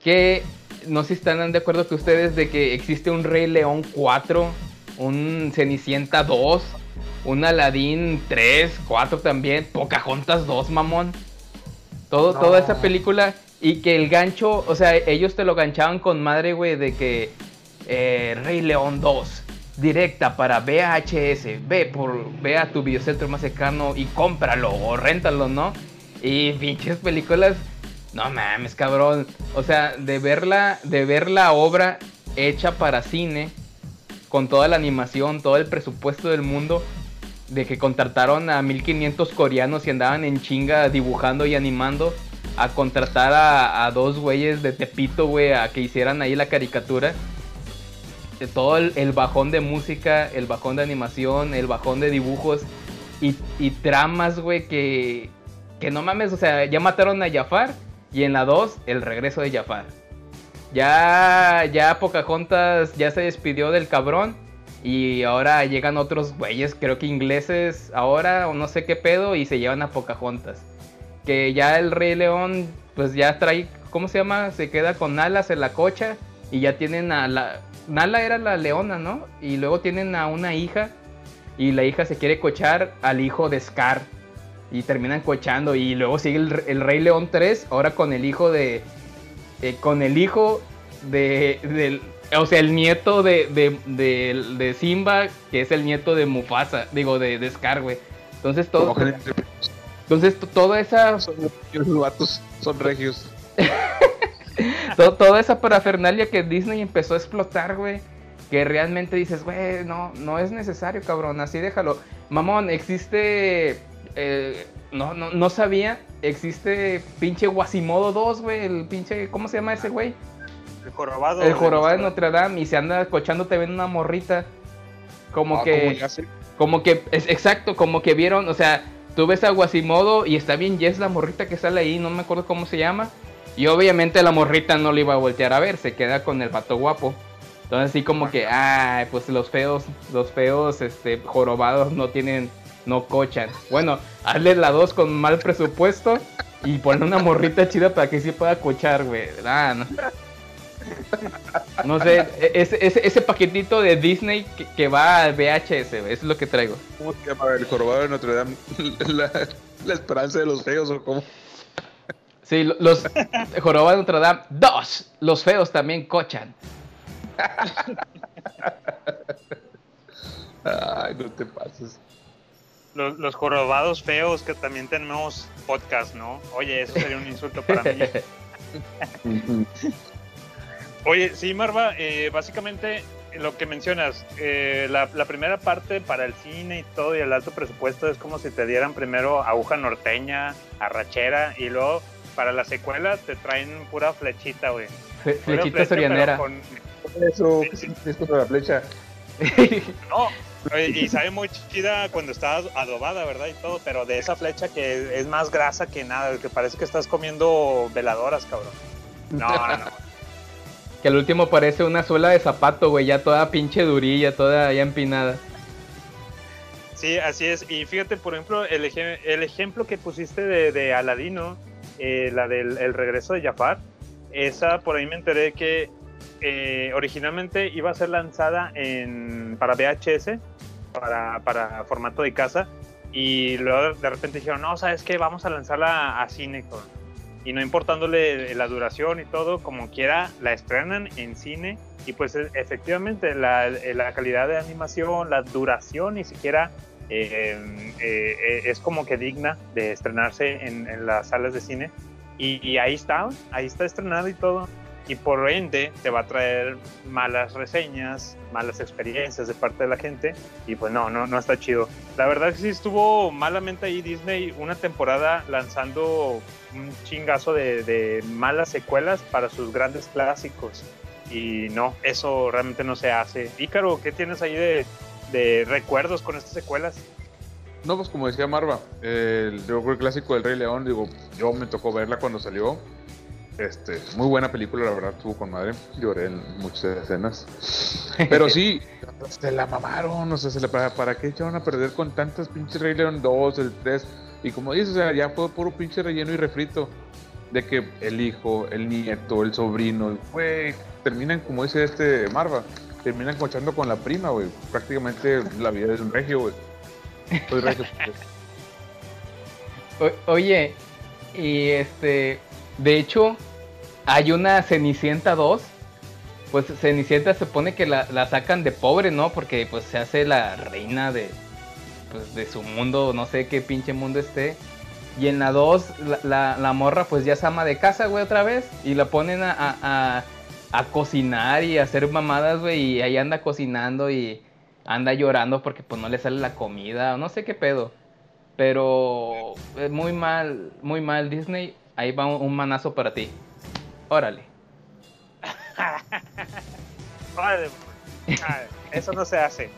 Que no sé si están de acuerdo que ustedes de que existe un Rey León 4, un Cenicienta 2, un Aladdin 3, 4 también, Pocahontas 2, mamón. Todo, No. Toda esa película y que el gancho, o sea, ellos te lo ganchaban con madre, güey, de que eh, Rey León 2, directa para VHS, ve, por, ve a tu videocentro más cercano y cómpralo o réntalo, ¿no? Y pinches películas, no mames, cabrón. O sea, de verla, de ver la obra hecha para cine, con toda la animación, todo el presupuesto del mundo, de que contrataron a 1500 coreanos y andaban en chinga dibujando y animando, a contratar a, a dos güeyes de Tepito, güey, a que hicieran ahí la caricatura. Todo el, bajón de música, el bajón de animación, el bajón de dibujos y, y tramas, güey, que, que no mames, o sea, ya mataron a Jafar y en la 2, el regreso de Jafar. Ya, ya Pocahontas ya se despidió del cabrón y ahora llegan otros güeyes, creo que ingleses ahora o no sé qué pedo y se llevan a Pocahontas. Que ya el Rey León pues ya trae, ¿cómo se llama? Se queda con alas en la cocha y ya tienen a la... Nala era la leona, ¿no? Y luego tienen a una hija y la hija se quiere cochar al hijo de Scar y terminan cochando y luego sigue el, el Rey León 3 ahora con el hijo de eh, con el hijo de del o sea el nieto de, de, de- de Simba que es el nieto de Mufasa digo de, de Scar güey entonces todo entonces to- toda esa Son los vatos, son regios. To- toda esa parafernalia que Disney empezó a explotar, güey. Que realmente dices, güey, no, no es necesario, cabrón, así déjalo. Mamón, existe. eh, no, no, no sabía. Existe pinche Guasimodo 2, güey. El pinche. ¿Cómo se llama ese güey? El jorobado. El jorobado de Notre Dame. Y se anda cochando también una morrita. Como Ah, que. como que, es exacto, como que vieron, o sea, tú ves a Guasimodo y está bien Jess la morrita que sale ahí, no me acuerdo cómo se llama. Y obviamente la morrita no le iba a voltear a ver, se queda con el vato guapo. Entonces así como que, ay, pues los feos, los feos, este, jorobados no tienen, no cochan. Bueno, hazle la dos con mal presupuesto y ponle una morrita chida para que sí pueda cochar, güey. Ah, no. No sé, e- ese, ese, ese paquetito de Disney que, va al VHS, eso es lo que traigo. ¿Cómo se llama? El jorobado de Notre Dame. La, la esperanza de los feos o cómo. Sí, lo- los Joroba de Notre Dame. Dos, los feos también cochan. Ay, no te pases. Los, los jorobados feos que también tenemos podcast, ¿no? Oye, eso sería un insulto para mí. Oye, sí, Marva, eh, básicamente lo que mencionas, eh, la, la primera parte para el cine y todo y el alto presupuesto es como si te dieran primero aguja norteña, arrachera y luego para la secuela te traen pura flechita, güey. Fle- flechita sorianera. con- Eso, ¿qué sientes contra la flecha? No, y sabe muy chida cuando está adobada, ¿verdad? Y todo, pero de esa flecha que es más grasa que nada, que parece que estás comiendo veladoras, cabrón. No, no, no. Que al último parece una suela de zapato, güey, ya toda pinche durilla, toda ya empinada. Sí, así es. Y fíjate, por ejemplo, el, el ejemplo que pusiste de, de Aladino, eh, la del el regreso de Jafar, esa por ahí me enteré que eh, originalmente iba a ser lanzada en, para VHS, para, para formato de casa, y luego de repente dijeron, no, ¿sabes qué? Vamos a lanzarla a cine. cabrón". Y no importándole la duración y todo, como quiera, la estrenan en cine. Y pues e- efectivamente la, la calidad de animación, la duración ni siquiera es como que digna de estrenarse en, las salas de cine. Y, ahí está, ahí está estrenado y todo. Y por ende te va a traer malas reseñas, malas experiencias de parte de la gente. Y pues no, no, no está chido. La verdad que sí estuvo malamente ahí Disney una temporada lanzando un chingazo de, de malas secuelas para sus grandes clásicos. Y no, eso realmente no se hace. Ícaro, ¿qué tienes ahí de, de recuerdos con estas secuelas? No, pues como decía Marva, el, yo creo el clásico del Rey León, digo, yo me tocó verla cuando salió. Este, muy buena película, la verdad, estuvo con madre. Lloré en muchas escenas. Pero sí, se la mamaron, o sea, se la, para, ¿para qué echaron a perder con tantas pinches Rey León 2, el 3? Y como dices, o sea, ya fue puro pinche relleno y refrito. De que el hijo, el nieto, el sobrino, el güey, terminan, como dice este Marva, terminan cochando con la prima, güey. Prácticamente la vida es un regio, güey. Soy regio. pues. Oye, y este, de hecho, hay una Cenicienta 2. Pues Cenicienta se pone que la, la sacan de pobre, ¿no? Porque pues se hace la reina de, pues, de su mundo, no sé qué pinche mundo esté. Y en la 2, la, la- morra pues ya es ama de casa, güey, otra vez. Y la ponen a- a cocinar y a hacer mamadas, güey. Y ahí anda cocinando y anda llorando porque pues no le sale la comida. o No sé qué pedo. Pero eh, muy mal, muy mal Disney. Ahí va un, manazo para ti. Órale. Órale, ah, eso no se hace.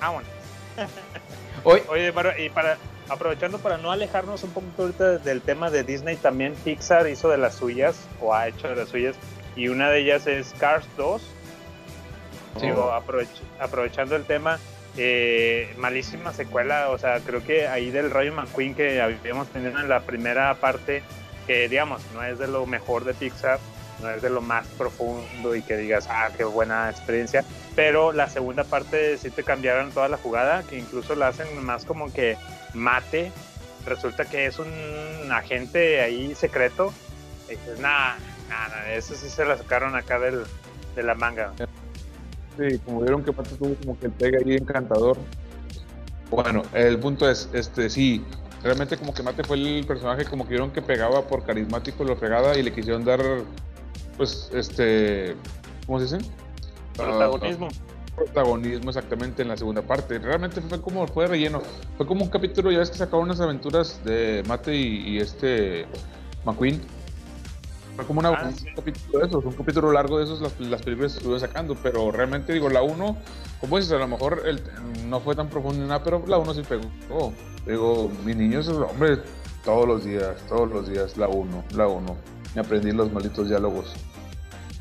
Vámonos. Hoy, Oye, y para aprovechando para no alejarnos un poquito ahorita del tema de Disney, también Pixar hizo de las suyas o ha hecho de las suyas y una de ellas es Cars 2. Digo, aprovech- aprovechando el tema, eh, malísima secuela, o sea, creo que ahí del Rayo McQueen que habíamos tenido en la primera parte, que digamos, no es de lo mejor de Pixar, no es de lo más profundo y que digas, ah, qué buena experiencia, pero la segunda parte sí te cambiaron toda la jugada, que incluso la hacen más como que mate, resulta que es un agente ahí secreto, y dices, nah, nah, eso sí se la sacaron acá del, de la manga. Sí, como vieron que Pato tuvo como que el pega ahí encantador. Bueno, el punto es, este, sí, realmente como que Mate fue el personaje como que vieron que pegaba por carismático lo pegada y le quisieron dar, pues, este, ¿cómo se dice? Protagonismo. Ah, protagonismo exactamente en la segunda parte. Realmente fue como, fue relleno. Fue como un capítulo, ya ves que sacaron unas aventuras de Mate y, y este McQueen. Fue como una- Ah, un sí. capítulo de esos, un capítulo largo de esos, las, las películas que estuve sacando, pero realmente digo, la 1, como dices, a lo mejor el- no fue tan profundo ni nada, pero la 1 sí pegó. Oh, digo, mi niño es hombre, todos los días, todos los días, la 1, la 1. Me aprendí los malditos diálogos.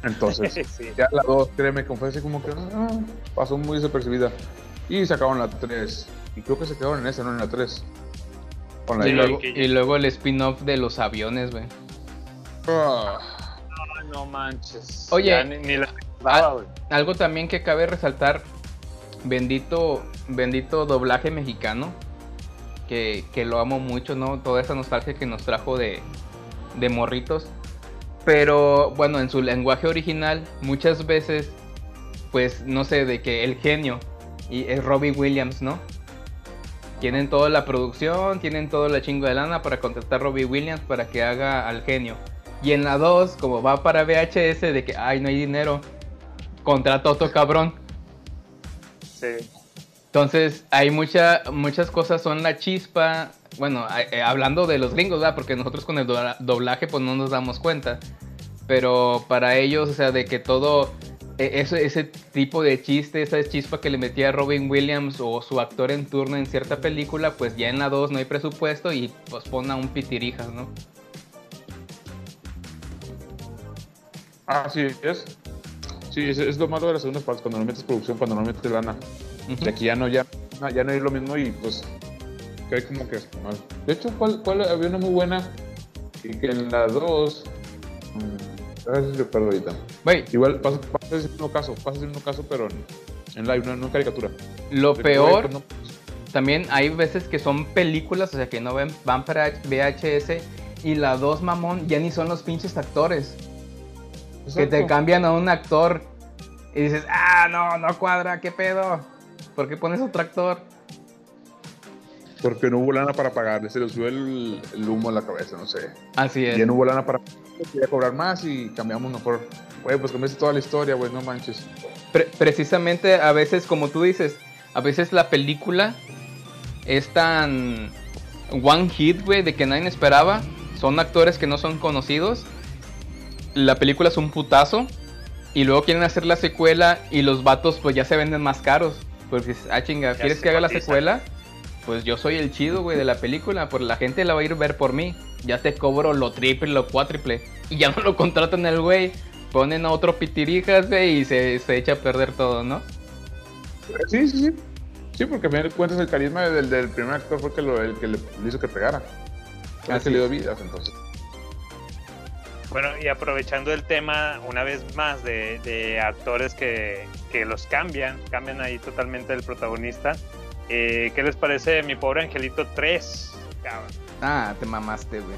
Entonces, Sí. ya la 2, créeme, así como que ah, pasó muy desapercibida. Y sacaron la 3. Y creo que se quedaron en esa, no en la 3. Con la y, luego, y luego el spin-off de los aviones, güey. Ah, no manches. Oye, Ya ni, ni la. Algo también que cabe resaltar, bendito, bendito doblaje mexicano, que, que lo amo mucho, ¿no? Toda esa nostalgia que nos trajo de, de morritos. Pero bueno, en su lenguaje original, muchas veces, pues no sé, de que el genio y es Robbie Williams, ¿no? Tienen toda la producción, tienen toda la chingo de lana para contratar a Robbie Williams para que haga al genio. Y en la 2, como va para VHS, de que, ay, no hay dinero, contrata a otro cabrón. Sí. Entonces, hay mucha, muchas cosas son la chispa. Bueno, eh, hablando de los gringos, ¿verdad? Porque nosotros con el dobla- doblaje, pues no nos damos cuenta. Pero para ellos, o sea, de que todo. e- Ese, ese tipo de chiste, esa chispa que le metía Robin Williams o su actor en turno en cierta película, pues ya en la 2 no hay presupuesto y pues pon a un pitirijas, ¿no? Ah, sí, es. Sí, es, es lo malo de las segundas partes, cuando no metes producción, cuando no metes lana. Ujú. Y aquí ya no, ya, ya no es lo mismo y pues cae como que mal. De hecho, ¿cuál, cuál había una muy buena? Y que en la 2. Mmm, a ver si recuerdo ahorita. Güey, Igual pasa, pasa el mismo caso, pasa el mismo caso, pero en, en live, no, no en caricatura. lo De peor. pues, no- También hay veces que son películas, o sea, que no ven, van para VHS y la 2, mamón, ya ni son los pinches actores. Que te cambian a un actor y dices, ah, no, no cuadra, ¿qué pedo? ¿Por qué pones otro actor? Porque no hubo lana para pagarle, se le subió el, el humo a la cabeza, no sé. Así es. Ya no hubo lana para quería cobrar más y cambiamos mejor. Güey, pues cambiaste toda la historia, güey, no manches. Pre- precisamente a veces, como tú dices, a veces la película es tan one hit, güey, de que nadie esperaba. Son actores que no son conocidos. La película es un putazo. Y luego quieren hacer la secuela y los vatos pues ya se venden más caros. Porque dices, ah chinga, ¿quieres que haga la secuela? Pues yo soy el chido, güey, de la película. Por la gente la va a ir a ver por mí. Ya te cobro lo triple, lo cuádruple. Y ya no lo contratan el güey. Ponen a otro pitirijas, güey, y se, se echa a perder todo, ¿no? Sí, sí, sí. Sí, porque a final de cuentas el carisma del, del primer actor fue el que lo- el que le, hizo que pegara. Así que le dio es. vidas, entonces. Bueno, y aprovechando el tema una vez más de, de actores que, que los cambian, cambian ahí totalmente el protagonista. eh, ¿Qué les parece mi pobre Angelito 3? Cabrón. Ah, te mamaste, güey.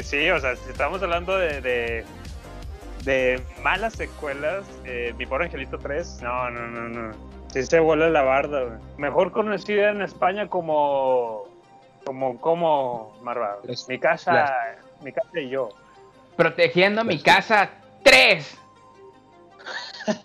sí, o sea, si estamos hablando de, de, de malas secuelas, eh, mi pobre Angelito 3, no, no, no, no. Sí se vuelve la barda, güey. Mejor conocida en España como. Como, como, Marva. Mi casa, mi casa y yo. Protegiendo mi casa 3.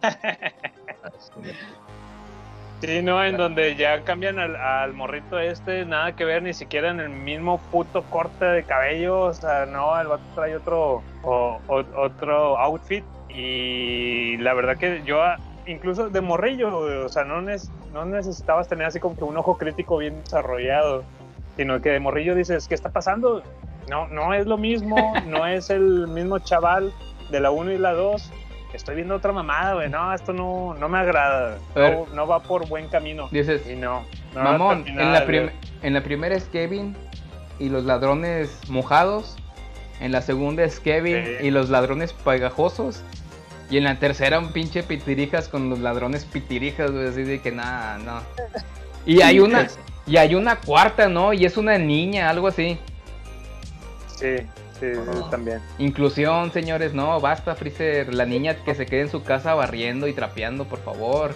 Sí, no, en donde ya cambian al, al morrito este, nada que ver, ni siquiera en el mismo puto corte de cabello, o sea, no, el vato trae otro, o- o- otro outfit y la verdad que yo, ah, incluso de morrillo, o sea, no, nes- no necesitabas tener así como que un ojo crítico bien desarrollado, sino que de morrillo dices, ¿qué está pasando? No, no es lo mismo, no es el mismo chaval de la 1 y la 2. Estoy viendo otra mamada, güey. No, esto no, no me agrada. No, no va por buen camino. Dices, Y no. no mamón, en la, en la primera es Kevin y los ladrones mojados. En la segunda es Kevin Sí. y los ladrones pegajosos. Y en la tercera un pinche pitirijas con los ladrones pitirijas, güey, así de que nada, no. Y hay una, y hay una cuarta, ¿no? Y es una niña, algo así. Sí, sí, también. Inclusión, señores, no, basta, Freezer. La niña que se quede en su casa barriendo y trapeando, por favor.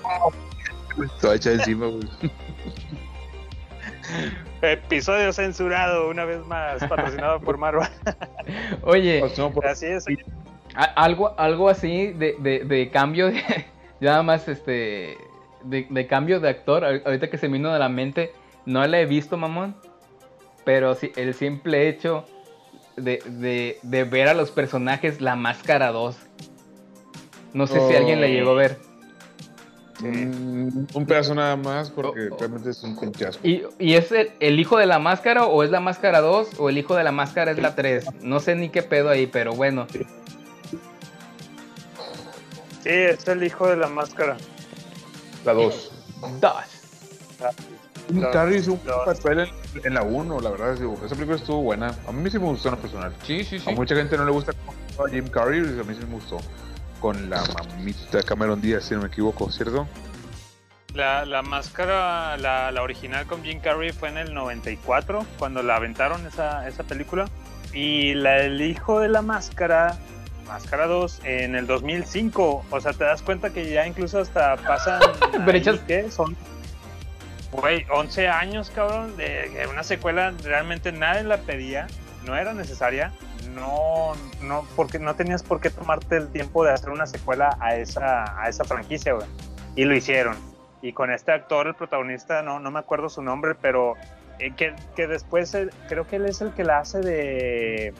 Toda hecha encima, güey. Episodio censurado, una vez más, patrocinado por Marvel. Oye, Así es. algo, algo así de, de, de cambio de. Nada más este. De, de cambio de actor. ahor- Ahorita que se me vino de la mente. No la he visto, mamón. Pero sí, el simple hecho de, de, de ver a los personajes La Máscara 2. No sé si alguien la llegó a ver. Mm, un pedazo nada más, porque Oh, oh. realmente es un pinchazo. ¿Y, y es el, el hijo de la máscara o es la máscara 2 o el hijo de la máscara es la 3? No sé ni qué pedo ahí, pero bueno. Sí, es el hijo de la máscara. La 2. Dos. Jim Los- Carrey hizo un los- papel en, en la 1, la verdad. digo, esa película estuvo buena. A mí sí me gustó en lo personal. Sí, sí, A sí. mucha gente no le gusta actúa Jim Carrey, y a mí sí me gustó. Con la mamita Cameron Díaz, si no me equivoco, ¿cierto? La, la máscara, la, la original con Jim Carrey fue en el 94, cuando la aventaron esa, esa película. Y la del hijo de la máscara, Máscara 2, en el 2005. O sea, te das cuenta que ya incluso hasta pasan. ahí, Brechas. ¿Qué? Son. Güey, 11 años, cabrón, de, una secuela realmente nadie la pedía, no era necesaria, no, no, porque no tenías por qué tomarte el tiempo de hacer una secuela a esa, a esa franquicia, güey. Y lo hicieron. y con este actor, el protagonista, no, no me acuerdo su nombre, pero eh, que, que después él- creo que él es el que la hace de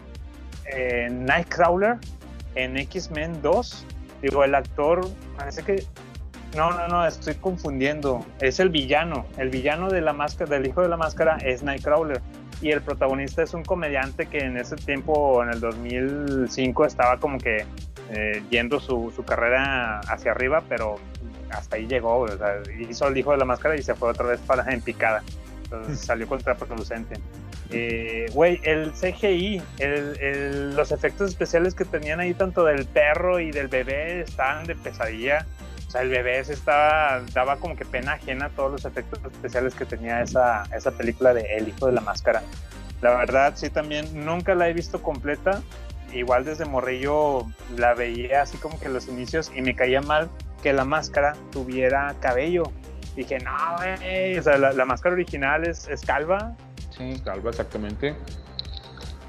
eh, Nightcrawler en X-Men 2. Digo, el actor, parece que... No, no, no, estoy confundiendo. Es el villano. El villano de la máscara, del hijo de la máscara es Nightcrawler. Y el protagonista es un comediante que en ese tiempo, en el 2005, estaba como que eh, yendo su, su carrera hacia arriba, pero hasta ahí llegó. O sea, hizo el hijo de la máscara y se fue otra vez para en picada. Entonces salió contraproducente. Eh, Güey, el CGI, el- el- los efectos especiales que tenían ahí, tanto del perro y del bebé, estaban de pesadilla. Sea, el bebé se estaba, daba como que pena ajena a todos los efectos especiales que tenía esa, esa película de El hijo de la máscara. La verdad, sí, también nunca la he visto completa. Igual desde Morrillo la veía así como que en los inicios y me caía mal que la máscara tuviera cabello. Dije, no, güey, o sea, la, la máscara original es, es calva. Sí. Calva, exactamente.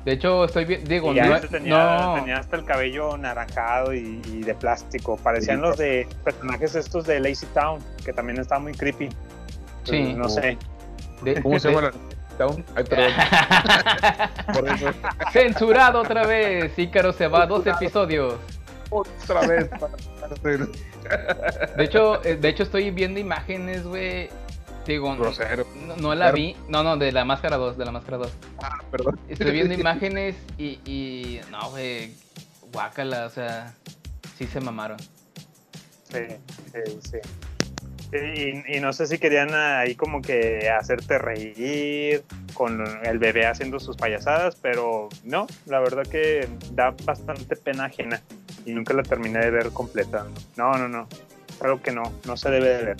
De hecho, estoy bien. Digo, Y ya no, este tenía, no- tenía hasta el cabello naranjado y, y de plástico. Parecían los de personajes estos de Lazy Town, que también está muy creepy. Sí. No sé. de- ¿Cómo se llama? Ay, perdón. Por eso. Censurado otra vez. Ícaro se va a dos episodios. Otra vez. para- De hecho, eh, de hecho estoy viendo imágenes, güey. Digo, no, Grosero. no- no la vi. No, no, de la máscara 2, de la máscara 2. Ah, perdón. Estoy viendo imágenes y, y no, güey, guácala, o sea, sí se mamaron. Sí, sí, sí. Y, y no sé si querían ahí como que hacerte reír con el bebé haciendo sus payasadas, pero no, la verdad que da bastante pena ajena y nunca la terminé de ver completa. No, no, no, creo que no, no se debe de ver.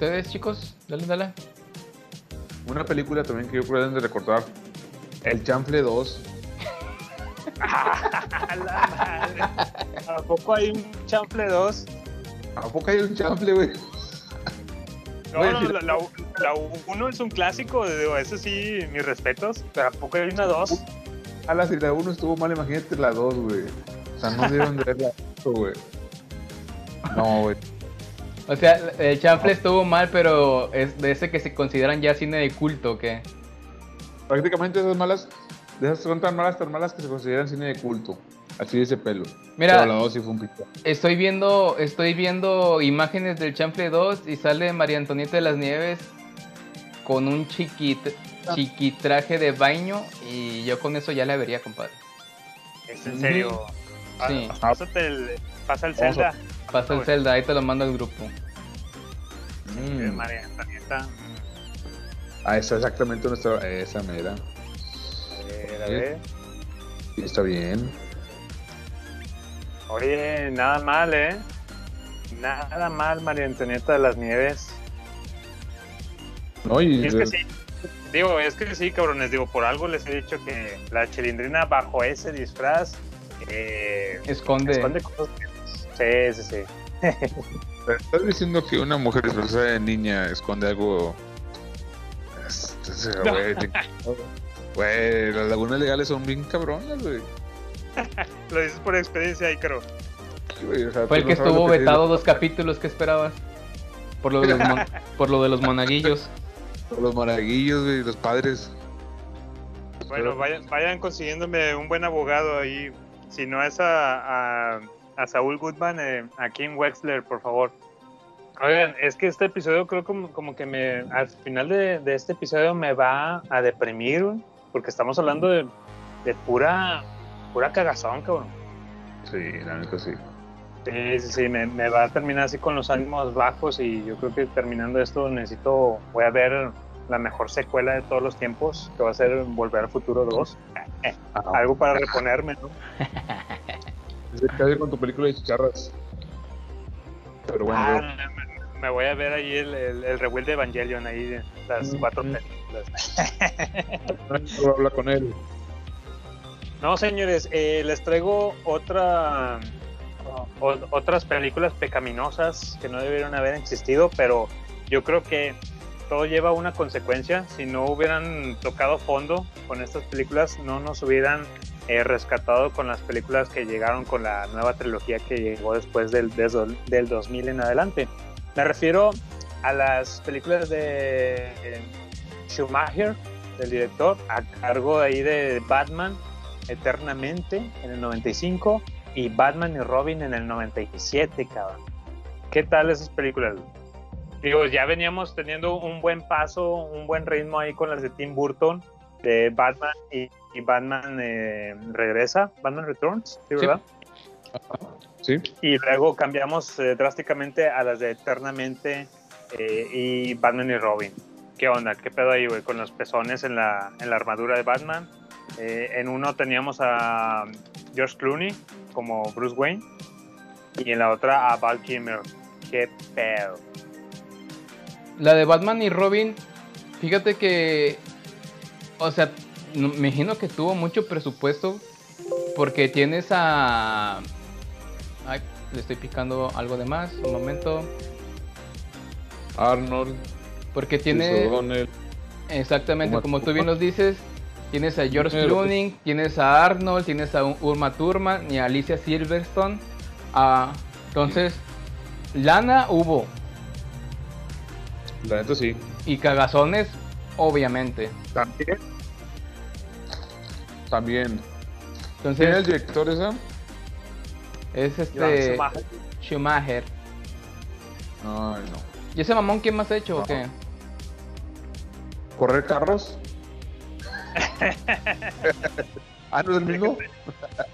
¿Ustedes, chicos? Dale, dale. Una película también que yo creo que deben de recordar. El Chanfle 2. A la madre. ¿A poco hay un chanfle 2? ¿A poco hay un chanfle, güey? No, no, si la, la, la 1 es un clásico, digo, eso sí, mis respetos, pero ¿a poco hay una 2? A la si la 1 estuvo mal, imagínate la 2, güey. O sea, no dieron de verla, güey. No, güey. O sea, el chanfle estuvo mal, pero es de ese que se consideran ya cine de culto, ¿qué? Prácticamente esas malas, de esas son tan malas, tan malas que se consideran cine de culto. Así de ese pelo. Mira. Pero la 2 sí fue un pito. Estoy viendo, estoy viendo imágenes del chanfle 2 y sale María Antonieta de las Nieves con un chiquit, chiquitraje de baño y yo con eso ya la vería, compadre. Es en serio. Sí. Ah, Pásate el, pasa el Zelda. Pasa el. Zelda, ahí te lo mando al grupo. Eh, Mm. María Antonieta. Ah, esa exactamente nuestra. Esa mera. Eh, a ver. Sí, está bien. Oye, nada mal, ¿eh? Nada mal, María Antonieta de las Nieves. No, y. Es que sí. Digo, es que sí, cabrones. Digo, por algo les he dicho que la chilindrina bajo ese disfraz eh, Esconde. esconde cosas. Sí, sí, sí. ¿Estás diciendo que una mujer disfrazada de niña esconde algo? Este. Güey, te- las lagunas legales son bien cabronas, güey. Lo dices por experiencia, Ícaro. Sí, güey, o sea, Fue el que no estuvo que vetado dos capítulos, ¿qué esperabas? Por lo de los, mon- por lo de los monaguillos. Los monaguillos, güey, los padres. Bueno, vayan, vayan consiguiéndome un buen abogado ahí. Si no es a, a, a Saúl Goodman, eh, a Kim Wexler, por favor. Oigan, es que este episodio creo como, como que me al final de, de este episodio me va a deprimir, porque estamos hablando de, de pura pura cagazón, cabrón. Sí, la neta sí. Sí, sí, sí, me, me va a terminar así con los ánimos bajos y yo creo que terminando esto necesito, voy a ver la mejor secuela de todos los tiempos, que va a ser Volver al Futuro 2. Eh, Ah, algo para reponerme, ¿no? Se cae con tu película de chicharras. Pero bueno, Ah, me, me voy a ver ahí el, el, el revuelo de Evangelion, ahí de las cuatro películas. no habla con él. No, señores, eh, les traigo otra o- otras películas pecaminosas que no debieron haber existido, pero yo creo que todo lleva una consecuencia. Si no hubieran tocado fondo con estas películas, no nos hubieran eh, rescatado con las películas que llegaron con la nueva trilogía que llegó después del, del, del 2000 en adelante. Me refiero a las películas de eh, Schumacher, del director, a cargo ahí de Batman Eternamente en el 95 y Batman y Robin en el 97, cabrón. ¿Qué tal esas películas? Digo, ya veníamos teniendo un buen paso, un buen ritmo ahí con las de Tim Burton, de Batman y, y Batman eh, regresa, Batman Returns, ¿sí, verdad? Sí. Y luego cambiamos eh, drásticamente a las de Eternamente eh, y Batman y Robin. ¿Qué onda? ¿Qué pedo ahí, güey? Con los pezones en la, en la armadura de Batman. En uno teníamos a George Clooney como Bruce Wayne y en la otra a Val Kilmer. ¿Qué pedo? La de Batman y Robin, fíjate que, o sea, me imagino que tuvo mucho presupuesto porque tienes a... Ay, le estoy picando algo de más, un momento. Arnold, Porque tiene... O'Donnell. Exactamente, Uma como tú bien nos dices, tienes a George pues- Clooney, tienes a Arnold, tienes a Urma Thurman y a Alicia Silverstone. Ah, entonces, lana hubo La neta sí. y cagazones, obviamente. También. También. ¿Quién es el Entonces, director esa? es este Schumacher. Schumacher. Ay, no. ¿Y ese mamón quién más ha hecho o No. qué? ¿Correr carros? ah, ¿no es el mismo?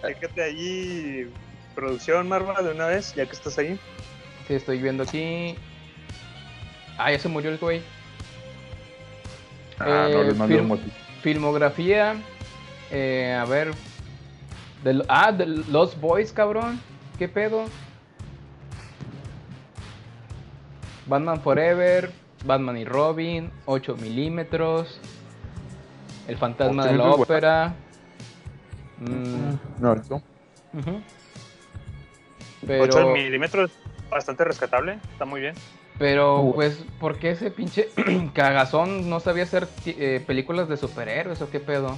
Déjate allí, producción, Marva, de una vez, ya que estás ahí. Sí, estoy viendo aquí. Ah, ya se murió el güey. Ah, no, Eh, les mandé film- Filmografía. Eh, a ver. ah, de Los Boys, cabrón. ¿Qué pedo? Batman Forever. Batman y Robin. 8 milímetros. El fantasma de la ópera. Mm, No, no. ujú. 8 Pero, milímetros, bastante rescatable, está muy bien. pero Uh. pues, ¿por qué ese pinche cagazón no sabía hacer eh, películas de superhéroes o qué pedo?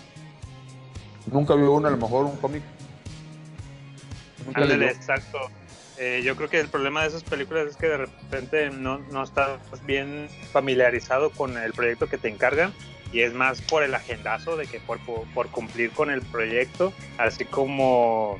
Nunca vio uno, a lo mejor un cómic. Ándale, exacto. Eh, yo creo que el problema de esas películas es que de repente no, no estás bien familiarizado con el proyecto que te encargan y es más por el agendazo de que por, por, por cumplir con el proyecto, así como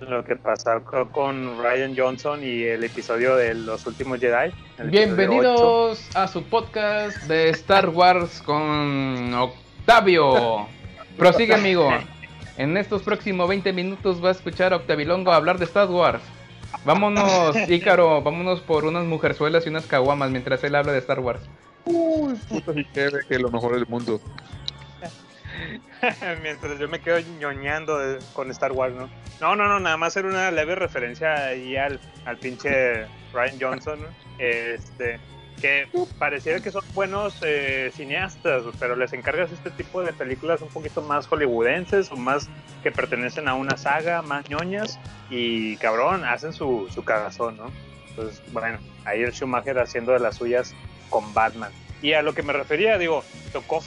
lo que pasó co- con Ryan Johnson y el episodio de Los Últimos Jedi. Bienvenidos a su podcast de Star Wars con Octavio. Prosigue, amigo. En estos próximos 20 minutos va a escuchar a Octavilongo hablar de Star Wars. Vámonos, Ícaro, vámonos por unas mujerzuelas y unas caguamas mientras él habla de Star Wars. Uy, puta, sí que que es lo mejor del mundo. Mientras yo me quedo ñoñando de- con Star Wars, ¿no? No, no, no, nada más era una leve referencia ahí al, al pinche Ryan Johnson, ¿no? Este, que pareciera que son buenos eh, cineastas, pero les encargas este tipo de películas un poquito más hollywoodenses o más que pertenecen a una saga, más ñoñas, y cabrón, hacen su, su cagazón, ¿no? Entonces, bueno, ahí el Schumacher haciendo de las suyas con Batman. Y a lo que me refería, digo, tocó,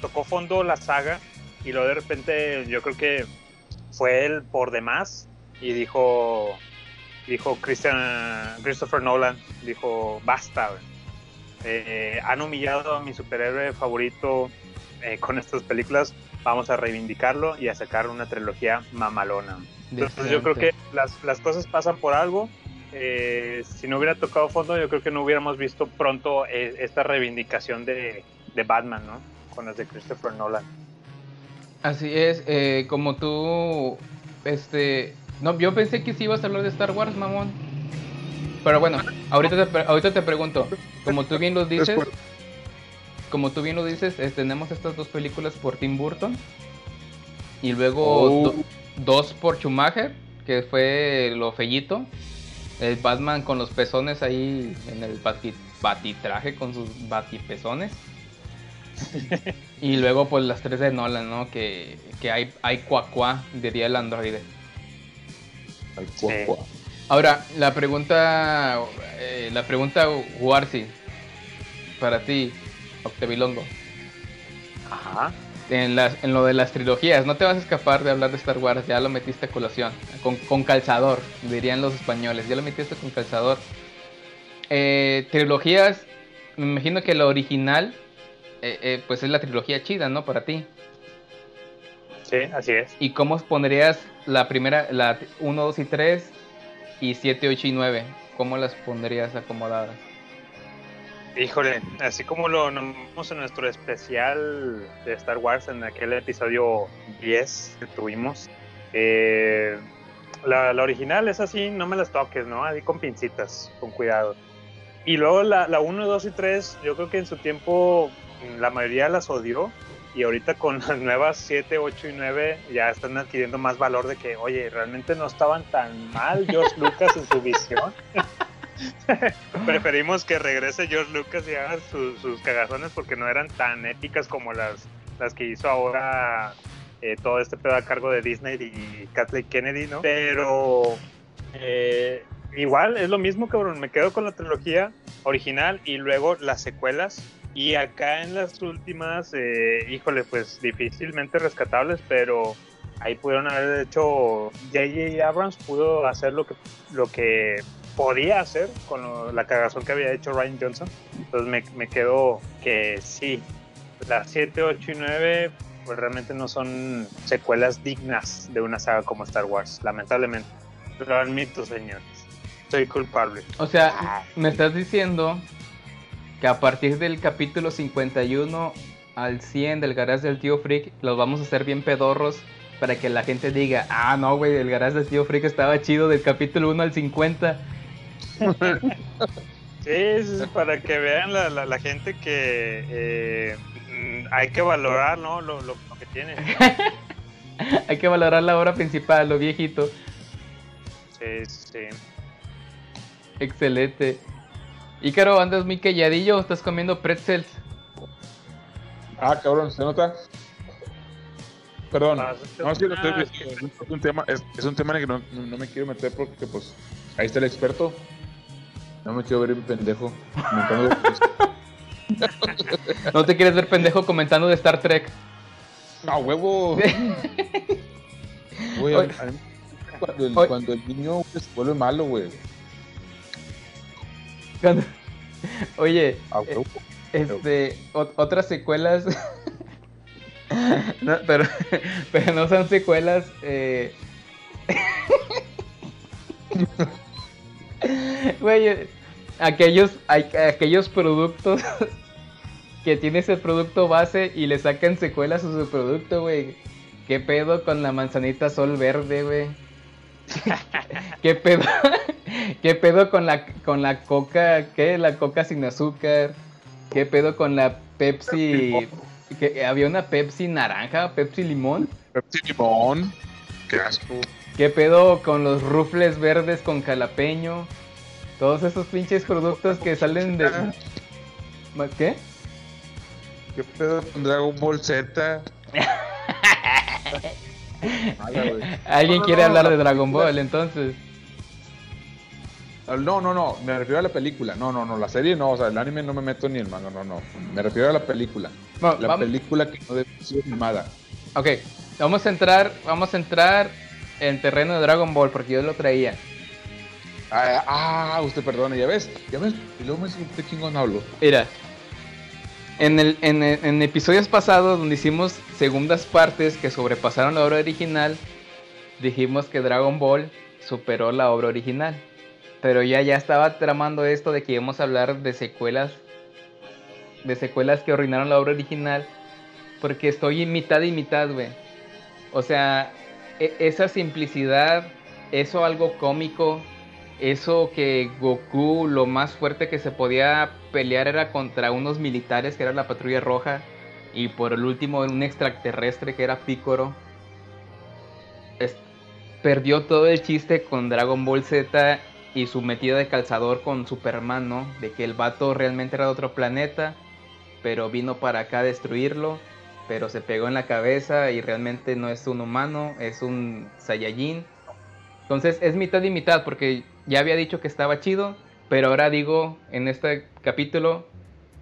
tocó fondo la saga y luego de repente yo creo que fue él por demás y dijo, dijo Christian, Christopher Nolan, dijo, basta. Eh, han humillado a mi superhéroe favorito eh, con estas películas, vamos a reivindicarlo y a sacar una trilogía mamalona. Entonces yo creo que las, las cosas pasan por algo. Eh, si no hubiera tocado fondo, yo creo que no hubiéramos visto pronto eh, esta reivindicación de, de Batman, ¿no? Con las de Christopher Nolan. Así es, eh, como tú, este, no, yo pensé que sí ibas a hablar de Star Wars, mamón. Pero bueno, ahorita te, pre- ahorita te pregunto, como tú bien lo dices, como tú bien lo dices, eh, tenemos estas dos películas por Tim Burton y luego Oh. do- dos por Schumacher, que fue lo fellito, el Batman con los pezones ahí en el bati- batitraje con sus batipezones. Y luego pues las tres de Nolan, ¿no? Que, que hay, hay cuacuá, diría el androide. Ay, cuá, Sí. Ahora, la pregunta, eh, la pregunta Warsi, para ti, Octavilongo. Ajá. en, las- en lo de las trilogías. No te vas a escapar de hablar de Star Wars, ya lo metiste a colación. Con, con calzador, dirían los españoles. Ya lo metiste con calzador. Eh, trilogías, me imagino que la original, eh, eh, pues es la trilogía chida, ¿no? Para ti. Sí, así es. ¿Y cómo pondrías la primera, la 1, 2 y 3 y 7, 8 y 9? ¿Cómo las pondrías acomodadas? Híjole, así como lo nombramos en nuestro especial de Star Wars en aquel episodio 10 que tuvimos, eh, la, la original es así, no me las toques, ¿no? Así con pincitas, con cuidado. Y luego la, la 1, 2 y 3, yo creo que en su tiempo la mayoría las odió y ahorita con las nuevas 7, 8 y 9 ya están adquiriendo más valor de que, oye, realmente no estaban tan mal George Lucas en su visión. Preferimos que regrese George Lucas y haga su- sus cagazones porque no eran tan épicas como las, las que hizo ahora eh, todo este pedo a cargo de Disney y Kathleen Kennedy, ¿no? Pero eh, igual es lo mismo, cabrón. Me quedo con la trilogía original y luego las secuelas. Y acá en las últimas, eh, híjole, pues difícilmente rescatables, pero ahí pudieron haber hecho. J.J. Abrams pudo hacer lo que, lo que podía hacer con lo- la cagazón que había hecho Ryan Johnson. Entonces me, me quedo que sí, las 7, 8 y 9 pues realmente no son secuelas dignas de una saga como Star Wars, lamentablemente. Lo admito, señores. Soy culpable. O sea, me estás diciendo que a partir del capítulo 51 al 100 del garage del tío Freak los vamos a hacer bien pedorros para que la gente diga, ah, no, güey, el garage del tío Freak estaba chido del capítulo 1 al 50. Sí, es para que vean la, la- la gente que eh, hay que valorar ¿no? lo, lo- lo que tiene. Hay que valorar la obra principal, lo viejito. Sí, sí. Excelente. Ícaro, ¿andas muy calladillo o estás comiendo pretzels? Ah, cabrón, ¿se nota? Perdón, Ah, no, es que no estoy- es, un tema, es, es un tema en el que no, me quiero meter porque pues ahí está el experto. No me quiero ver un pendejo. comentando- ¿No te quieres ver pendejo comentando de Star Trek? no, huevo. Güey, cuando, el, cuando el niño se vuelve malo, güey. Cuando- Oye, huevo. Este, ot- otras secuelas. No, pero, pero no son secuelas. Eh... Güey, eh, aquellos, aquellos productos que tiene ese producto base y le sacan secuelas a su producto, güey. ¿Qué pedo con la manzanita sol verde, güey? ¿Qué pedo? ¿Qué pedo con la con la coca? ¿Qué? La coca sin azúcar. ¿Qué pedo con la Pepsi? que había una Pepsi naranja, Pepsi limón. Pepsi limón. Qué asco. ¿Qué pedo con los rufles verdes con jalapeño? Todos esos pinches productos que salen de ¿Ma- ¿Qué? ¿Qué pedo con Dragon Ball Z? ¿Alguien No, quiere no, hablar la de Dragon película- Ball entonces? No, no, no, me refiero a la película. No, no, no, la serie no, o sea, el anime no me meto ni el manga, no, no. Me refiero a la película. Bueno, La vamos- película que no debe ser animada. Ok, vamos a entrar, vamos a entrar en terreno de Dragon Ball porque yo lo traía. Ah, ah, usted perdone, ya ves, ya ves, y luego me dice usted chingón hablo. Mira, en, el, en, en episodios pasados donde hicimos segundas partes que sobrepasaron la obra original, dijimos que Dragon Ball superó la obra original. Pero ya, ya estaba tramando esto de que íbamos a hablar de secuelas, de secuelas que arruinaron la obra original, porque estoy en mitad y mitad, güey. O sea, e- esa simplicidad, eso algo cómico, eso que Goku lo más fuerte que se podía pelear era contra unos militares que era la patrulla roja y por el último un extraterrestre que era Picoro. Perdió todo el chiste con Dragon Ball Z y su metida de calzador con Superman, ¿no? De que el vato realmente era de otro planeta, pero vino para acá a destruirlo, pero se pegó en la cabeza y realmente no es un humano, es un Saiyajin. Entonces es mitad y mitad porque ya había dicho que estaba chido, pero ahora digo en este capítulo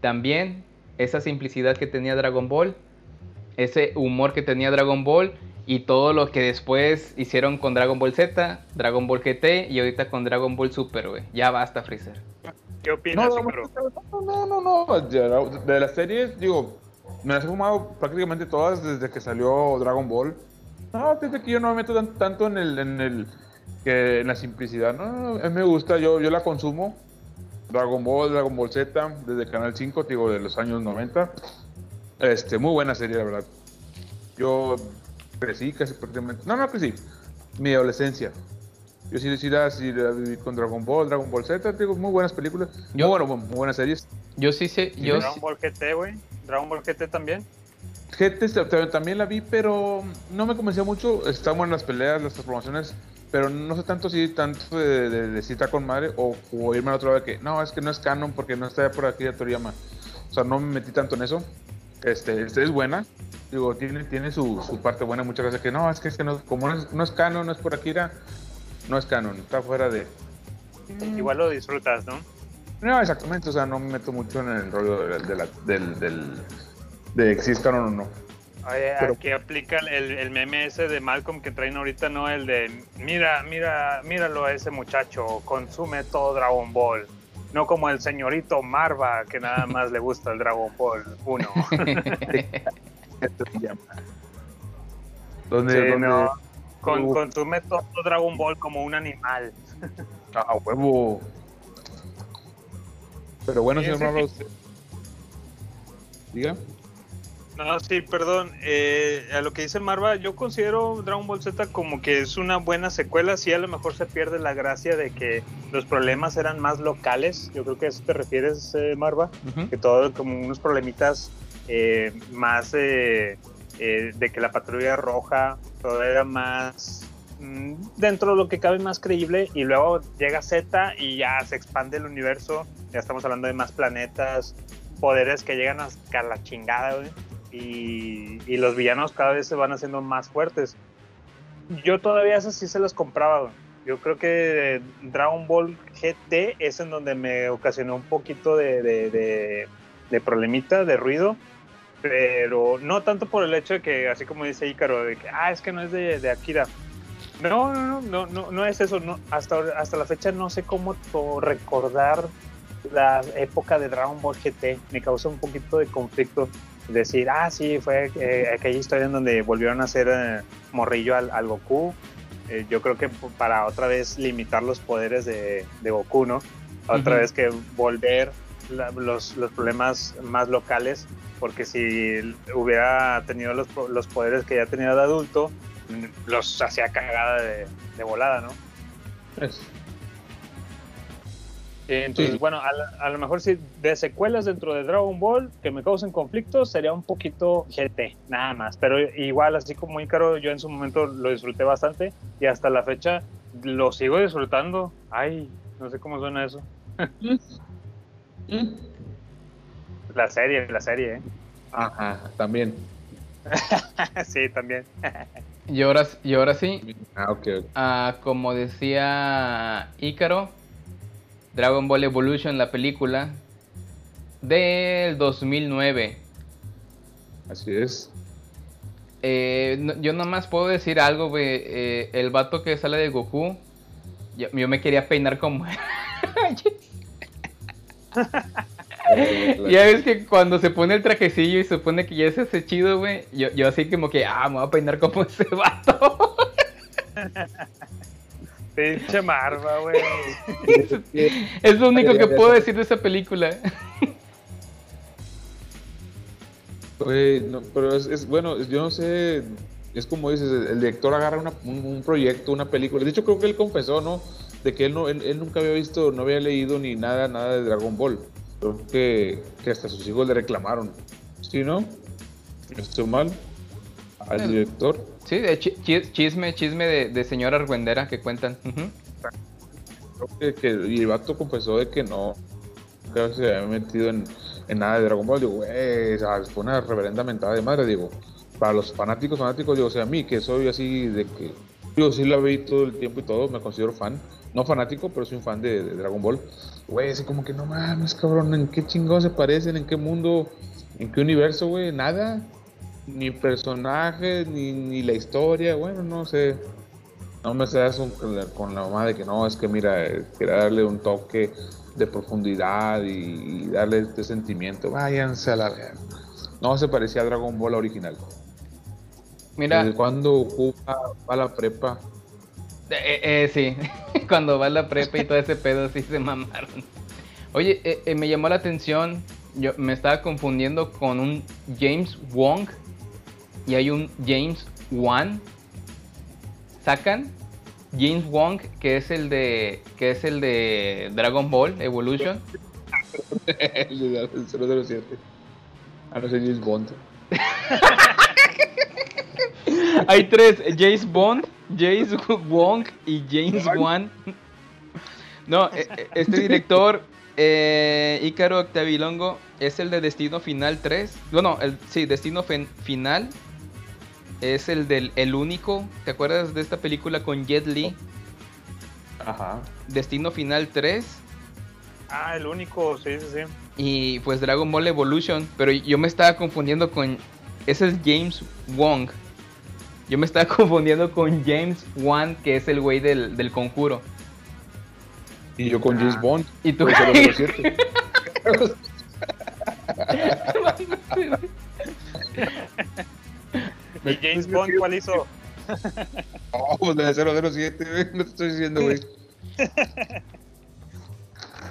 también esa simplicidad que tenía Dragon Ball ese humor que tenía Dragon Ball y todo lo que después hicieron con Dragon Ball Z, Dragon Ball GT y ahorita con Dragon Ball Super, güey. Ya basta, Freezer. ¿Qué opinas, No, no, no, no, no. De, las series, digo, me las he fumado prácticamente todas desde que salió Dragon Ball. No, desde que yo no me meto tan- tanto en el, en el, que en la simplicidad. No, no, a mí me gusta, yo, yo la consumo. Dragon Ball, Dragon Ball Z, desde Canal 5, digo, de los años 90. Este, muy buena serie, la verdad. Yo crecí casi prácticamente. No, no crecí. Mi adolescencia. Yo sí, sí, la, sí la viví con Dragon Ball, Dragon Ball Z, digo, muy buenas películas. Yo- muy, bueno, muy buenas series. Yo sí sé, yo Dragon sí- Ball GT, güey. Dragon Ball GT también. GT ta- ta- también la vi, pero no me convenció mucho. Están buenas las peleas, las transformaciones, pero no sé tanto si tanto de, de, de cita con madre o, o irme a la otra vez que no, es que no es canon porque no está por aquí de Toriyama. O sea, no me metí tanto en eso. Este, este es buena. Digo, tiene, tiene su, su parte buena. Muchas veces que no, es que, es que no, como no es, no es canon, no es por Akira, no es canon, está fuera de. Igual lo disfrutas, ¿no? No, exactamente, o sea, no me meto mucho en el rollo de, de la- del, del, de si es canon o no. Oye, Pero- aquí aplica el, el meme ese de Malcolm que traen ahorita, ¿no? El de, mira, mira, míralo a ese muchacho, consume todo Dragon Ball. No como el señorito Marva, que nada más le gusta el Dragon Ball 1. Esto se llama. Donde, Sí, donde- no. Con- Uh. consume todo Dragon Ball como un animal. A huevo. Pero bueno, señor Marva, usted. Diga. No, sí, perdón. Eh, a lo que dice Marva, yo considero Dragon Ball Z como que es una buena secuela. Sí, a lo mejor se pierde la gracia de que los problemas eran más locales. Yo creo que a eso te refieres, eh, Marva. Que todo como unos problemitas eh, más eh, eh, de que la patrulla roja, todo era más mm, dentro de lo que cabe más creíble. Y luego llega Z y ya se expande el universo. Ya estamos hablando de más planetas, poderes que llegan hasta la chingada, güey. Y, y los villanos cada vez se van haciendo más fuertes. Yo todavía esas sí se las compraba. Yo creo que Dragon Ball GT es en donde me ocasionó un poquito de, de, de- de problemita, de ruido. Pero no tanto por el hecho de que, así como dice Ícaro, de que, ah, es que no es de, Akira. No, no, no, no, no, es eso. No, hasta, hasta la fecha no sé cómo recordar la época de Dragon Ball GT. Me causa un poquito de conflicto decir, ah, sí, fue eh, aquella historia en donde volvieron a hacer eh, morrillo al, al Goku. Eh, yo creo que para otra vez limitar los poderes de, de Goku, ¿no? Otra vez que volver la- los, los problemas más locales, porque si hubiera tenido los, los poderes que ya tenía de adulto, los hacía cagada de, de volada, ¿no? Es- entonces, Sí. bueno, a, la- a lo mejor sí, de secuelas dentro de Dragon Ball que me causen conflictos sería un poquito GT, nada más. Pero igual, así como Ícaro, yo en su momento lo disfruté bastante y hasta la fecha lo sigo disfrutando. Ay, no sé cómo suena eso. La serie, la serie, ¿eh? Ajá, también. sí, también. Y ahora, y ahora sí, Ah, ok. ok. ah, como decía Ícaro, Dragon Ball Evolution, la película del 2009. Así es. Eh, no- yo nomás puedo decir algo, güey. eh, el vato que sale de Goku, yo, yo me quería peinar como. Ya ves que cuando se pone el trajecillo y se supone que ya se hace chido, güey. Yo, yo así como que, ah, me voy a peinar como ese vato. Pinche Marva, güey. es lo único que puedo decir de esa película. Güey, no, pero es, es- bueno, yo no sé, es como dices, el el director agarra una- un, un proyecto, una película. De hecho, creo que él confesó, ¿no? De que él, no, él, él nunca había visto, no había leído ni nada, nada de Dragon Ball. Creo que, que hasta sus hijos le reclamaron. ¿Sí, no? ¿Estoy mal? Al director. Sí, de chi- chisme, chisme de, de señora Argüendera que cuentan. Creo que, que- y el vato confesó de que no, nunca se había metido en, en nada de Dragon Ball. Digo, güey, fue una reverenda mentada de madre, digo. Para los fanáticos, fanáticos, digo, o sea, a mí que soy así de que, digo, sí la vi todo el tiempo y todo, me considero fan. No fanático, pero soy un fan de, de Dragon Ball. Güey, así como que no mames, cabrón, ¿en qué chingados se parecen? ¿En qué mundo? ¿En qué universo, güey? Nada. Ni personajes, ni, ni la historia, bueno, no sé. No me seas un- con la- mamá de que no, es que mira, eh, quería darle un toque de profundidad y, y darle este sentimiento. Váyanse a la verga. No se parecía a Dragon Ball original. Mira, ¿Desde cuándo ocupa va a la prepa? Eh, eh, sí, cuando va a la prepa y todo ese pedo sí se mamaron. Oye, eh, eh, me llamó la atención, yo me estaba confundiendo con un James Wong y hay un James Wan. ¿Sacan? James Wong, que es el de que es el de Dragon Ball Evolution. El de 007. A no ser James Bond. Hay tres, James Bond, James Wong y James Wan. No, eh, eh, este director, eh, Ícaro Octavilongo, es el de Destino Final 3. Bueno, el, sí, Destino Final. Es el del El Único. ¿Te acuerdas de esta película con Jet Li? Ajá. Destino Final 3. Ah, el único, sí, sí, sí. Y pues Dragon Ball Evolution. Pero yo me estaba confundiendo con. Ese es James Wong. Yo me estaba confundiendo con James Wan, que es el güey del, del conjuro. Y yo con James Bond. Y tú. Por ¿Y James Bond cuál hizo? Oh, pues de 007, güey. No te estoy diciendo, güey.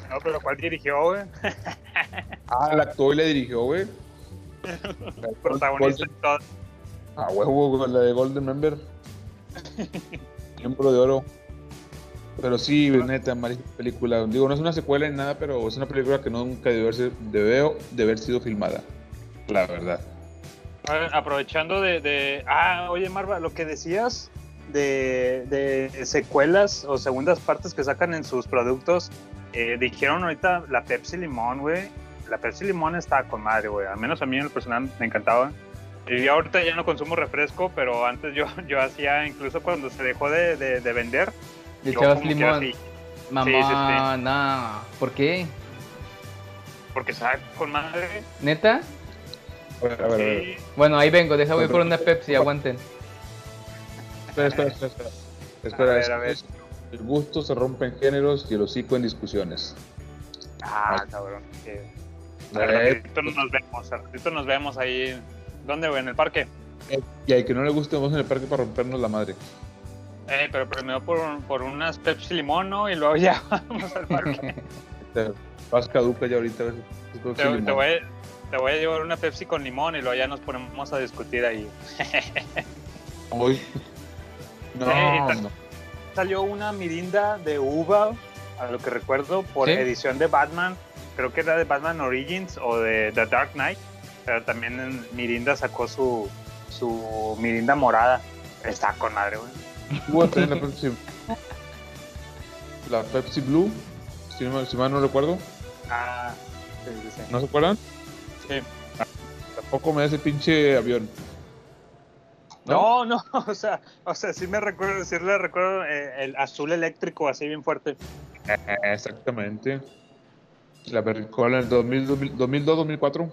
No, pero ¿cuál dirigió, güey? Ah, la actuó y la dirigió, güey. Protagonista y todo. Ah, huevo, güey, la de Golden Member. Miembro de oro. Pero sí, neta, malísima película. Digo, no es una secuela ni nada, pero es una película que nunca debe haber, debe, de haber sido filmada. La verdad. Aprovechando de, de- Ah, oye, Marva, lo que decías de, de secuelas o segundas partes que sacan en sus productos, eh, dijeron ahorita la Pepsi Limón, güey. La Pepsi Limón está con madre, güey. Al menos a mí en el personal me encantaba. Y ahorita ya no consumo refresco, pero antes yo, yo hacía, incluso cuando se dejó de, de- de vender, que limón. Mamá, no. ¿Por qué? porque sabe con madre. ¿Neta? A ver, a ver, a ver. Sí. Bueno, ahí vengo, deja voy por una Pepsi, aguanten. Espera, espera, espera. Espera, A espera ver, es- a ver. El gusto se rompe en géneros y el hocico en discusiones. Ah, cabrón. que- A ver, ratito nos vemos, ratito nos vemos ahí. ¿Dónde, güey? ¿En el parque? Y al que no le guste, vamos en el parque para rompernos la madre. Eh, pero primero por, por unas Pepsi Limón, ¿no? Y luego ya vamos al parque. Vas caduca ya ahorita. te, te voy, a- te voy a llevar una Pepsi con limón y luego ya nos ponemos a discutir ahí. Uy. No, no. Salió una mirinda de uva, a lo que recuerdo, por ¿Sí? edición de Batman. Creo que era de Batman Origins o de The Dark Knight. Pero también en Mirinda sacó su, su Mirinda morada. Está con madre, güey. También la Pepsi. La Pepsi Blue, si, mal no recuerdo. Ah, sí. ¿No se acuerdan? Sí. Tampoco me da ese pinche avión. No, no, o sea, o sea, sí me recuerdo, sí le recuerdo eh, el azul eléctrico así bien fuerte. Eh, Exactamente. La Coca-Cola en el 2000, 2002-2004.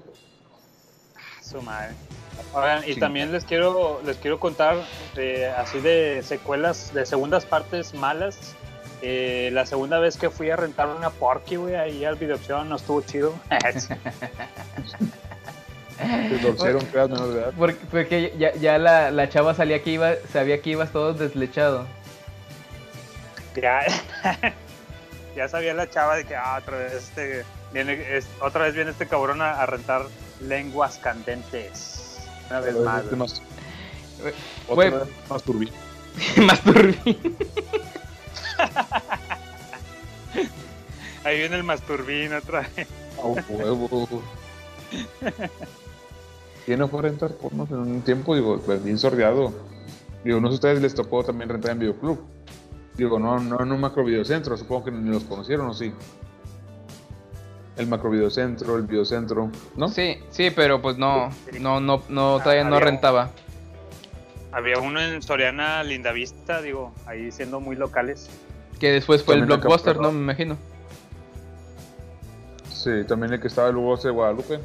Su madre. Oigan, y Sí. también les quiero, les quiero contar eh, así de secuelas, de segundas partes malas. Eh, la segunda vez que fui a rentar una Porky, güey, ahí al videopción no estuvo chido. Te torcieron, creas menor de edad. Porque, porque ya, ya la, la chava salía que iba, sabía que ibas todo deslechado. ya, ya sabía la chava de que ah, otra vez este viene, es- otra vez viene este cabrón a, a rentar lenguas candentes. Una vez más. Este más-. Otra vez más turbio. Más turbín. Ahí viene el masturbín otra vez. A huevo. ¿Quién no fue a rentar pornos en un tiempo? Digo, pues, bien sordeado. Digo, no sé si a ustedes les tocó también rentar en videoclub. Digo, no, no en un macro videocentro, supongo que ni los conocieron o sí. El macro videocentro, el videocentro, ¿no? Sí, sí, pero pues no, no, no, no, todavía no rentaba. Había uno en Soriana Lindavista, digo, ahí siendo muy locales. Que después fue el También blockbuster, ¿no? Me imagino. Sí, también el que estaba luego de Guadalupe.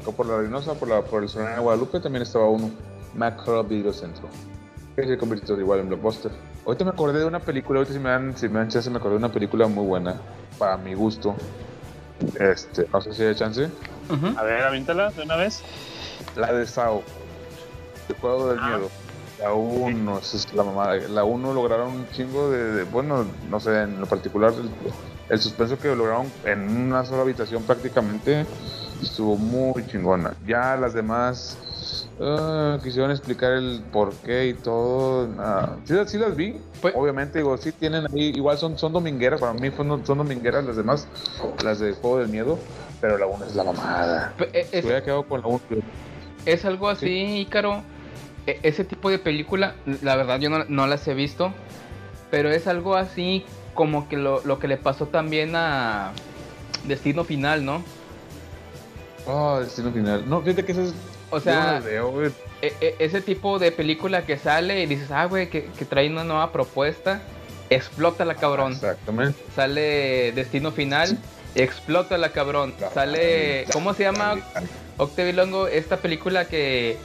acá por la Reynosa, por, la, por el Solana de Guadalupe, también estaba uno, Macro Video Centro, que se convirtió igual en blockbuster. Ahorita me acordé de una película, ahorita si me dan, si me dan chance, me acordé de una película muy buena, para mi gusto. Este, no sé si hay chance. A ver, avíntala de una vez. La de Sao, el juego del Ah. miedo. La 1, esa es la mamada. La 1 lograron un chingo de, de- bueno, no sé, en lo particular, el, el suspenso que lograron en una sola habitación prácticamente estuvo muy chingona. Ya las demás ah, quisieron explicar el por qué y todo. ah, sí, las- sí las vi, Pues- obviamente, digo, sí tienen ahí, igual son, son domingueras, para mí son, son domingueras las demás, las de Juego del Miedo, pero la 1 es la mamada. Me Es, quedado con la 1. es algo así, Ícaro. Ese tipo de película, la verdad yo no, no las he visto, pero es algo así como que lo, lo que le pasó también a Destino Final, ¿no? Oh, destino final. No, fíjate que eso es. O sea, veo, e- e- ese tipo de película que sale y dices, ah, güey, que, que trae una nueva propuesta, explota la cabrón. Exactamente. Sale Destino Final, explota la cabrón. Sale, ¿cómo se llama? Octavilongo, esta película que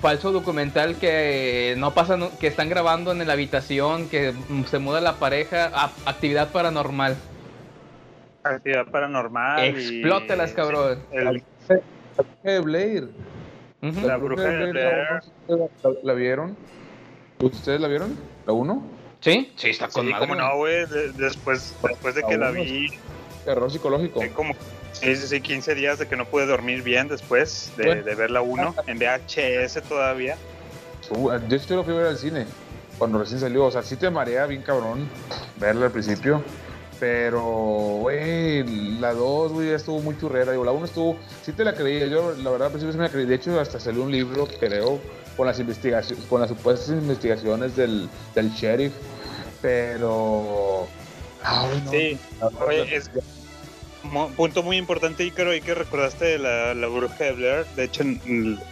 falso documental que no pasa, nu- que están grabando en la habitación, que se muda la pareja, a- actividad paranormal. Actividad paranormal. y- Explótalas, cabrón. El- de Blair. La bruja de Blair. ¿La, la vieron? ¿Ustedes la vieron? ¿La 1? ¿Sí? Sí, está con Sí, madre. como no, güey. de- después, después de que la vi, Terror psicológico. eh, como sí, sí, sí, 15 días de que no pude dormir bien después de, Bueno. de ver la 1 en VHS todavía. Uh, de hecho, yo lo fui a ver al cine cuando recién salió. O sea, sí te marea bien cabrón verla al principio. Pero, güey, la 2, güey, ya estuvo muy churrera. Digo, la 1 estuvo, sí te la creía. Yo, la verdad, al principio sí me la creí. De hecho, hasta salió un libro, creo, con las investigaciones, con las supuestas investigaciones del, del sheriff. Pero. Ay, no. Sí, verdad, oye, es- Mo- punto muy importante, Ícaro, y que recordaste de la, la bruja de Blair. De hecho,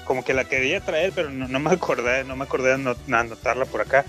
como que la quería traer, pero no, no me acordé, no me acordé de anot- anotarla por acá.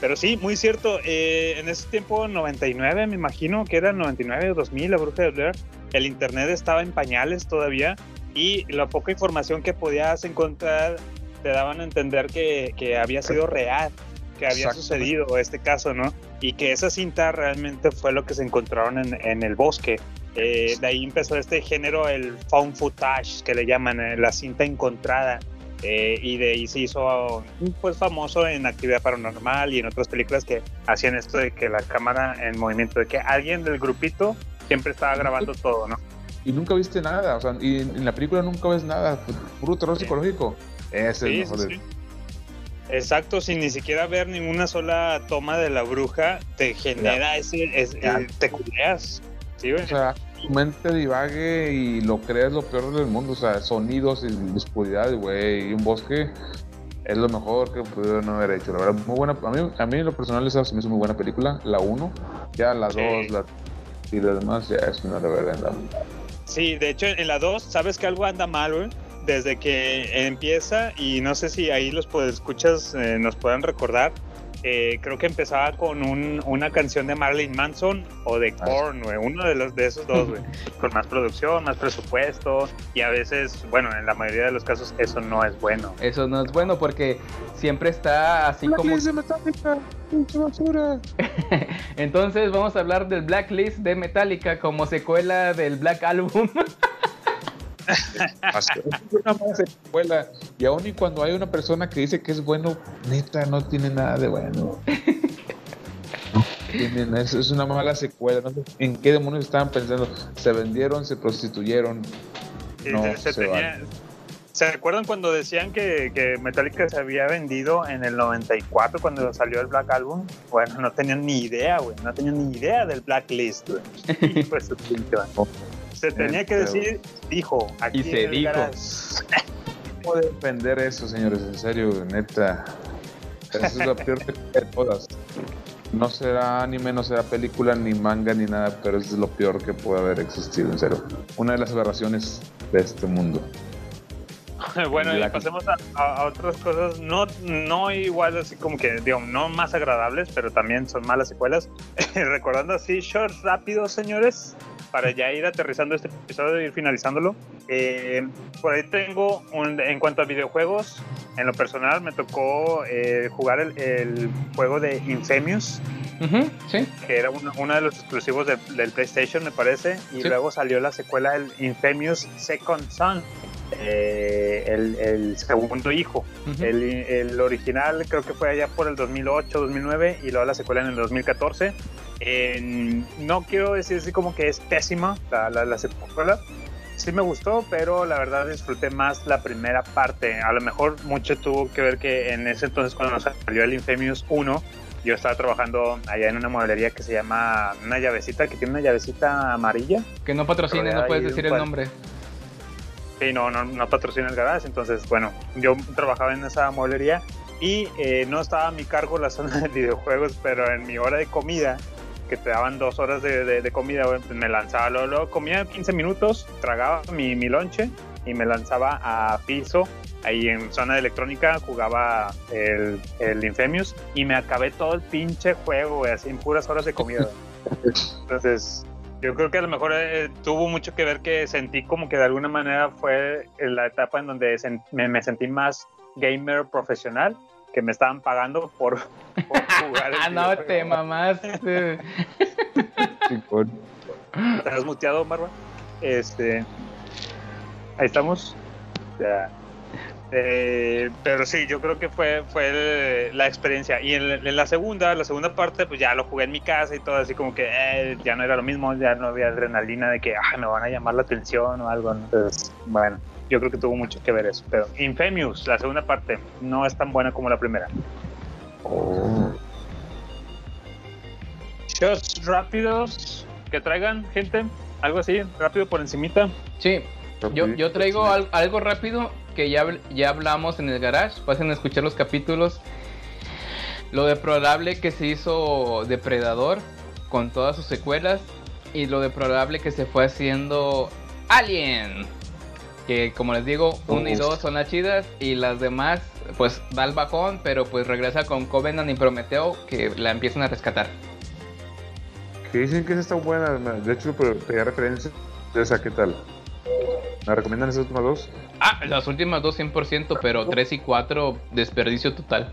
Pero sí, muy cierto. eh, en ese tiempo, 99, me imagino que era 99 o 2000, la bruja de Blair. El internet estaba en pañales todavía y la poca información que podías encontrar te daban a entender que, que había sido real, que había sucedido este caso, ¿no? Y que esa cinta realmente fue lo que se encontraron en, en el bosque. Eh, de ahí empezó este género, el found footage, que le llaman, eh, la cinta encontrada. Eh, y de ahí se hizo pues famoso en actividad paranormal y en otras películas que hacían esto de que la cámara en movimiento, de que alguien del grupito siempre estaba grabando todo, ¿no? Y nunca viste nada. O sea, y en, la película nunca ves nada. Puro terror Sí. psicológico. Ese es Sí, el mejor sí. Exacto, sin ni siquiera ver ninguna sola toma de la bruja, te genera ese, es- eh, te culeas. Sí, güey. O sea, tu mente divague y lo crees lo peor del mundo. O sea, sonidos y oscuridad, güey, y un bosque es lo mejor que pudieron haber hecho. La verdad, muy buena. A mí, a mí en lo personal, esa se me hizo muy buena película. La 1, ya la 2, Sí. la y las demás ya es una reverenda. Sí, de hecho en la 2, ¿sabes que algo anda mal, güey? Desde que empieza, y no sé si ahí los pues, escuchas eh, nos puedan recordar, eh, creo que empezaba con un- una canción de Marilyn Manson o de Ah, Korn, güey, uno de, los, de esos dos, güey, con más producción, más presupuesto, y a veces, bueno, en la mayoría de los casos eso no es bueno. Eso no es bueno porque siempre está así como... Metallica, pinche basura. Entonces vamos a hablar del Blacklist de Metallica como secuela del Black Album. Una mala secuela. Y aún y cuando hay una persona que dice que es bueno, neta, no tiene nada de bueno. Tienen- es, es una mala secuela. No sé en qué demonios estaban pensando. Se vendieron, se prostituyeron. No, se, se se tenía- ¿Se recuerdan cuando decían que, que Metallica se había vendido en el 94 cuando salió el Black Album? Bueno, no tenían ni idea, güey. No tenían ni idea del Blacklist, güey. Hijo Se tenía que Este, decir, dijo. Aquí Y se dijo. ¿Cómo defender eso, señores? En serio, neta. Esa es la peor de todas. No será anime, no será película, ni manga, ni nada, pero es lo peor que puede haber existido, en serio. Una de las aberraciones de este mundo. bueno, y pasemos a, a- a otras cosas, no, no igual así como que, digo, no más agradables, pero también son malas secuelas. Recordando así, shorts rápidos, señores. Para ya ir aterrizando este episodio y ir finalizándolo. eh, por ahí tengo, un, en cuanto a videojuegos, en lo personal me tocó eh, jugar el, el juego de Infamous, sí. que era uno, uno de los exclusivos de- del PlayStation, me parece, y Sí. luego salió la secuela del Infamous Second Son, eh, el, el segundo hijo. El, el original creo que fue allá por el 2008, 2009 y luego la secuela en el 2014. No quiero decir así como que es pésima la, la, la secuela. Sí me gustó, pero la verdad disfruté más la primera parte. A lo mejor mucho tuvo que ver que en ese entonces cuando salió el Infamous 1, yo estaba trabajando allá en una mueblería que se llama una llavecita, que tiene una llavecita amarilla. Que no patrocine, Pero no puedes decir el nombre. Sí, no, no, no patrocina el garage. Entonces, bueno, yo trabajaba en esa mueblería y eh, no estaba a mi cargo la zona de videojuegos, pero en mi hora de comida, que te daban dos horas de, de- de comida, pues me lanzaba, luego, luego comía 15 minutos, tragaba mi, mi lonche y me lanzaba a piso. Ahí en zona de electrónica jugaba el, el Infamous y me acabé todo el pinche juego, güey, así en puras horas de comida. Entonces, yo creo que a lo mejor eh, tuvo mucho que ver que sentí como que de alguna manera fue la etapa en donde me, me sentí más gamer profesional, que me estaban pagando por, por jugar. Ah, no te mamaste. ¿Estás muteado, Barba? Este. Ahí estamos. Ya. Eh, pero sí, yo creo que fue, fue el- la experiencia. Y en, en la segunda, la segunda parte, pues ya lo jugué en mi casa y todo, así como que eh, ya no era lo mismo, ya no había adrenalina de que "Ay, me van a llamar la atención o algo. ¿no? Entonces, bueno, yo creo que tuvo mucho que ver eso. Pero Infamous, la segunda parte, no es tan buena como la primera. Shots rápidos que traigan, gente. Algo así, rápido por encimita. Sí, yo, yo traigo al- algo rápido que ya, ya hablamos en el garage. Pasen a escuchar los capítulos. Lo deplorable que se hizo Depredador con todas sus secuelas. Y lo deplorable que se fue haciendo Alien. Que como les digo, 1 y Uf. 2 son las chidas. Y las demás, pues da el bajón. Pero pues regresa con Covenant y Prometeo que la empiezan a rescatar. Que dicen que esa está buena. De hecho, pero te referencia de esa, ¿qué tal? ¿Me recomiendan esas últimas dos? Ah, las últimas dos 100%, pero 3 y 4 desperdicio total.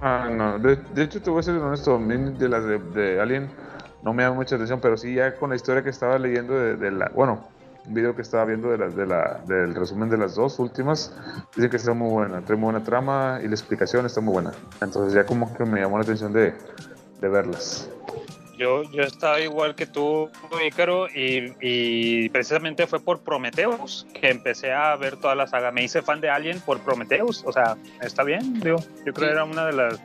Ah, no. De, de hecho, te voy a ser honesto. De las de, de Alien no me llama mucha atención, pero sí ya con la historia que estaba leyendo de, de la... Bueno, un video que estaba viendo de las de la, del resumen de las dos últimas, dicen que está muy buena. Trae muy buena trama y la explicación está muy buena. Entonces ya como que me llamó la atención de, de verlas. Yo, yo estaba igual que tú, Ícaro, y, y precisamente fue por Prometheus que empecé a ver toda la saga. Me hice fan de Alien por Prometheus. O sea, está bien, digo. Yo creo que Sí. era una de las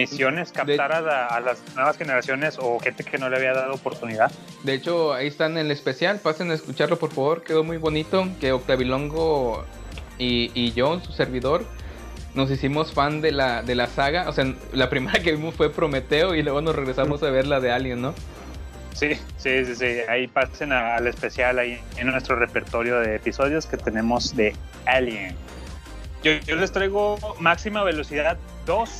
misiones captar a, a las nuevas generaciones o gente que no le había dado oportunidad. De hecho, ahí están en el especial. Pasen a escucharlo, por favor. Quedó muy bonito. Que Octavilongo y, y yo, su servidor, nos hicimos fan de la, de la saga. O sea, la primera que vimos fue Prometeo y luego nos regresamos a ver la de Alien, ¿no? Sí, sí, sí, sí. Ahí pasen al especial ahí en nuestro repertorio de episodios que tenemos de Alien. Yo, yo les traigo máxima velocidad 2.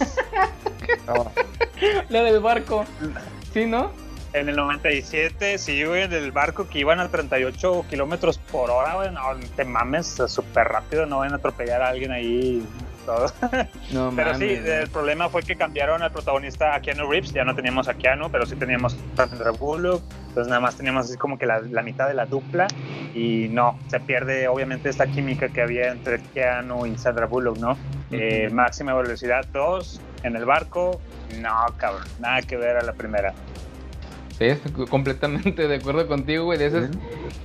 La del barco. ¿Sí, no? En el 97, sí, güey, del barco que iban a 38 kilómetros por hora, güey. No, te mames, súper rápido, no van a atropellar a alguien ahí. Todo. No, Pero sí, el problema fue que cambiaron al protagonista a Keanu Reeves. Ya no teníamos a Keanu, pero sí teníamos a Sandra Bullock. Entonces, nada más teníamos así como que la, la mitad de la dupla. Y no, se pierde obviamente esta química que había entre Keanu y Sandra Bullock, ¿no? Eh, máxima velocidad 2 en el barco. No, cabrón, nada que ver a la primera. Sí, estoy completamente de acuerdo contigo, güey. De esas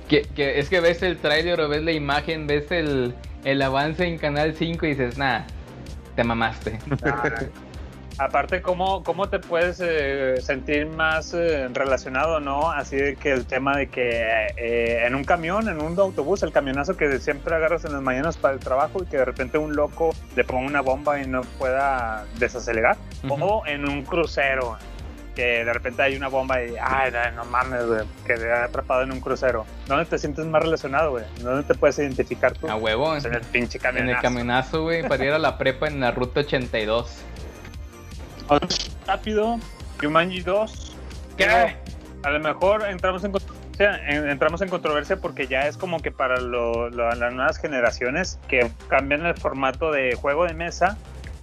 que, que es que ves el tráiler o ves la imagen, ves el, el avance en Canal 5 y dices, nah, te mamaste. Aparte, ¿cómo, cómo te puedes eh, sentir más eh, relacionado, no? Así de que el tema de que eh, en un camión, en un autobús, el camionazo que siempre agarras en las mañanas para el trabajo y que de repente un loco le ponga una bomba y no pueda desacelerar. O en un crucero, que de repente hay una bomba y, ay, no, mames, güey, quedé atrapado en un crucero. ¿Dónde te sientes más relacionado, güey? ¿Dónde te puedes identificar tú? A huevo. En el pinche En camionazo. el camionazo, güey, para ir a la prepa en la ruta 82. Rápido, Jumanji 2. ¿Qué? A lo mejor entramos en controversia, en- entramos en controversia porque ya es como que para lo- lo- las nuevas generaciones que cambian el formato de juego de mesa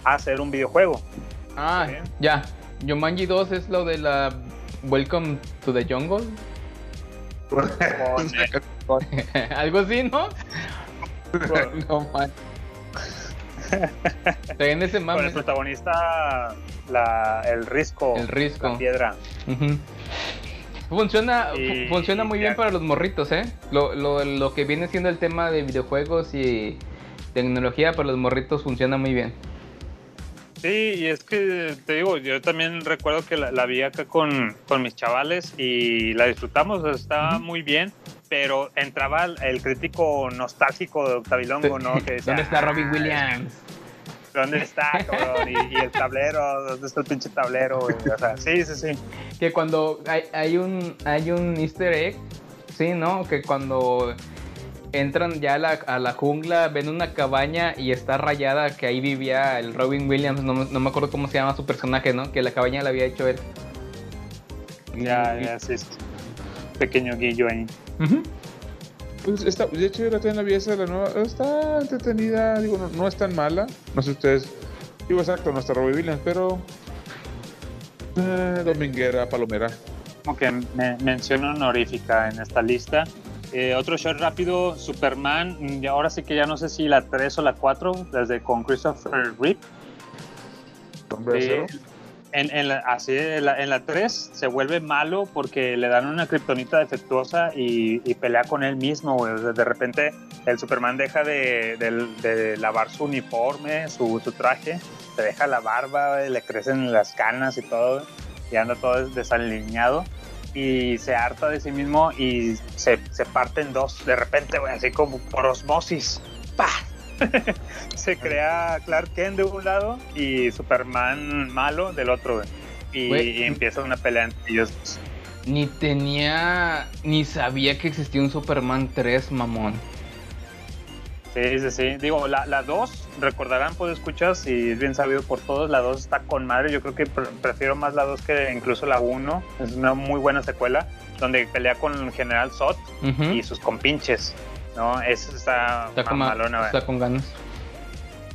a hacer un videojuego. Ah, Bien. ya. Jumanji 2 es lo de la Welcome to the Jungle. Algo así, ¿no? no man. Traen ese Con el protagonista, la, el risco, El risco. la piedra. Funciona, fu- funciona muy bien para los morritos, ¿eh? Lo, lo, lo que viene siendo el tema de videojuegos y tecnología para los morritos funciona muy bien. Sí, y es que te digo, yo también recuerdo que la, la vi acá con, con mis chavales y la disfrutamos, estaba muy bien, pero entraba el, crítico nostálgico de Octavilongo, ¿no? Que decía, ¿Dónde está Robin "Ah, Williams? ¿Dónde está, cabrón? Y, y el tablero, ¿dónde está el pinche tablero? güey? O sea, sí, sí, sí. Que cuando hay, hay un hay un easter egg, sí, ¿no? Que cuando entran ya a la, a la jungla, ven una cabaña y está rayada que ahí vivía el Robin Williams, no, me- no me acuerdo cómo se llama su personaje, ¿no? Que la cabaña la había hecho él. Ya, ya, sí, sí. Pequeño guillo ahí. Pues está, de hecho, yo la tengo en la vida esa, la nueva. Está entretenida, digo, no, no es tan mala. No sé ustedes. Digo, exacto, no está Robbie Williams, pero. eh, dominguera, palomera. Como que me, mención honorífica en esta lista. Eh, otro shot rápido, Superman, y ahora sí que ya no sé si la 3 o la 4, desde con Christopher Reeve. De Eh, en, en la, así, en la, en la 3 se vuelve malo porque le dan una kriptonita defectuosa y, y pelea con él mismo. güey. O sea, de repente el Superman deja de, del- de lavar su uniforme, su, su traje, se deja la barba, güey, le crecen las canas y todo, y anda todo desalineado. Y se harta de sí mismo y se, se parte en dos de repente, güey, así como por osmosis. ¡Pah! se crea Clark Kent de un lado y Superman malo del otro, güey. Y, Güey. y empieza una pelea entre ellos. Ni tenía, ni sabía que existía un Superman 3, mamón. Sí, sí, sí. Digo, la, la 2, recordarán, pues escuchas, y es bien sabido por todos, la 2 está con madre. Yo creo que pre- prefiero más la 2 que incluso la 1. Es una muy buena secuela, donde pelea con el general Ujú. y sus compinches. ¿no? Eso está, Está, con, está con ganas.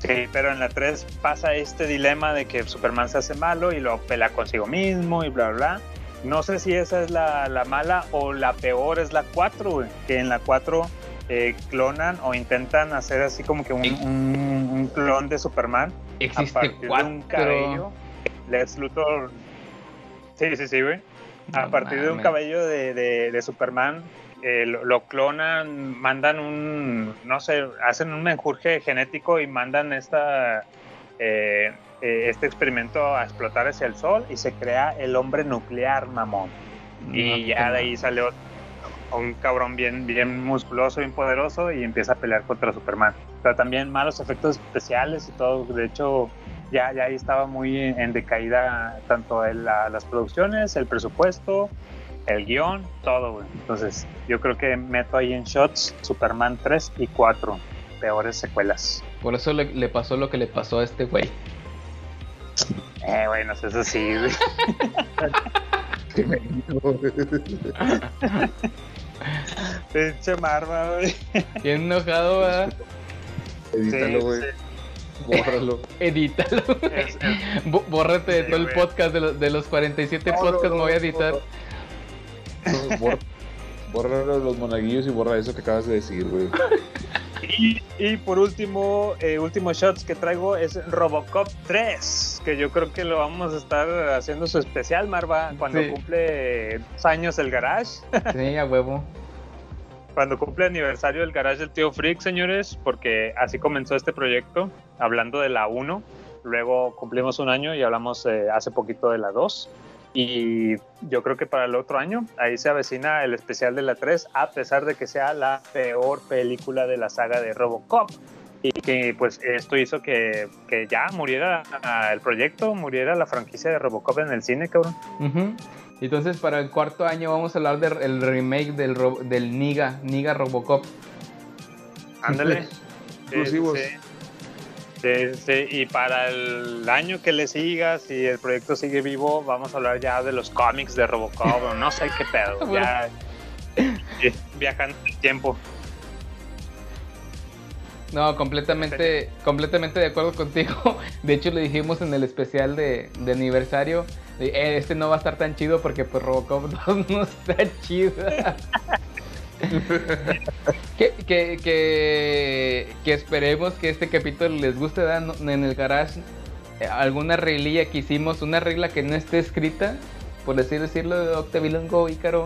Sí, pero en la 3 pasa este dilema de que Superman se hace malo y lo pelea consigo mismo y bla, bla, bla. No sé si esa es la, la mala o la peor es la 4, güey, que en la 4 eh, clonan o intentan hacer así como que un, un- un clon de Superman a partir de un cabello. Lex Luthor. Sí, sí, sí, güey. A No partir de un cabello de, de- de Superman, eh, lo, lo clonan, mandan un, no sé, hacen un menjurje genético y mandan esta, eh, este experimento a explotar hacia el sol y se crea el hombre nuclear, mamón. Y No, ya de ahí salió un cabrón bien, bien musculoso, bien poderoso y empieza a pelear contra Superman. Pero también malos efectos especiales y todo. De hecho, ya, ya ahí estaba muy en decaída tanto en la- las producciones, el presupuesto, el guion, todo, güey. Entonces, yo creo que meto ahí en shots Superman 3 y 4, peores secuelas. Por eso le, le pasó lo que le pasó a este güey. Eh, bueno, eso sí, güey. Pinche Marva, güey. Bien enojado, ¿verdad? Edítalo, güey. sí. Bórralo. Edítalo. Es- es- Bo- Bórrate de Sí, todo el podcast, de, los- de los 47 No, no, podcasts me voy a no, editar. no. Bor- Bórralo los monaguillos y borra eso que acabas de decir, güey. Y, y por último, eh, último shots que traigo es Robocop 3, que yo creo que lo vamos a estar haciendo su especial, Marva, cuando Sí. cumple dos años el garage, Sí, a huevo. cuando cumple aniversario el garage del tío Freak, señores, porque así comenzó este proyecto, hablando de la 1, luego cumplimos un año y hablamos eh, hace poquito de la 2. Y yo creo que para el otro año ahí se avecina el especial de la 3, a pesar de que sea la peor película de la saga de Robocop. Y que pues esto hizo que, que ya muriera el proyecto, muriera la franquicia de Robocop en el cine, cabrón. Entonces, para el cuarto año vamos a hablar del remake del, del Niga, Niga Robocop. Ándale. Exclusivos. sí. Sí, sí, y para el año que le siga, si el proyecto sigue vivo, vamos a hablar ya de los cómics de Robocop, no sé qué pedo, ya sí, viajando el tiempo. No, completamente, completamente de acuerdo contigo. De hecho, le dijimos en el especial de, de aniversario, de, "Eh, este no va a estar tan chido porque pues Robocop 2 no está chido. Que, que, esperemos que este capítulo les guste. No- en el garage. eh, Alguna reglilla que hicimos, una regla que no esté escrita, por así decirlo, de Octavilongo Ícaro,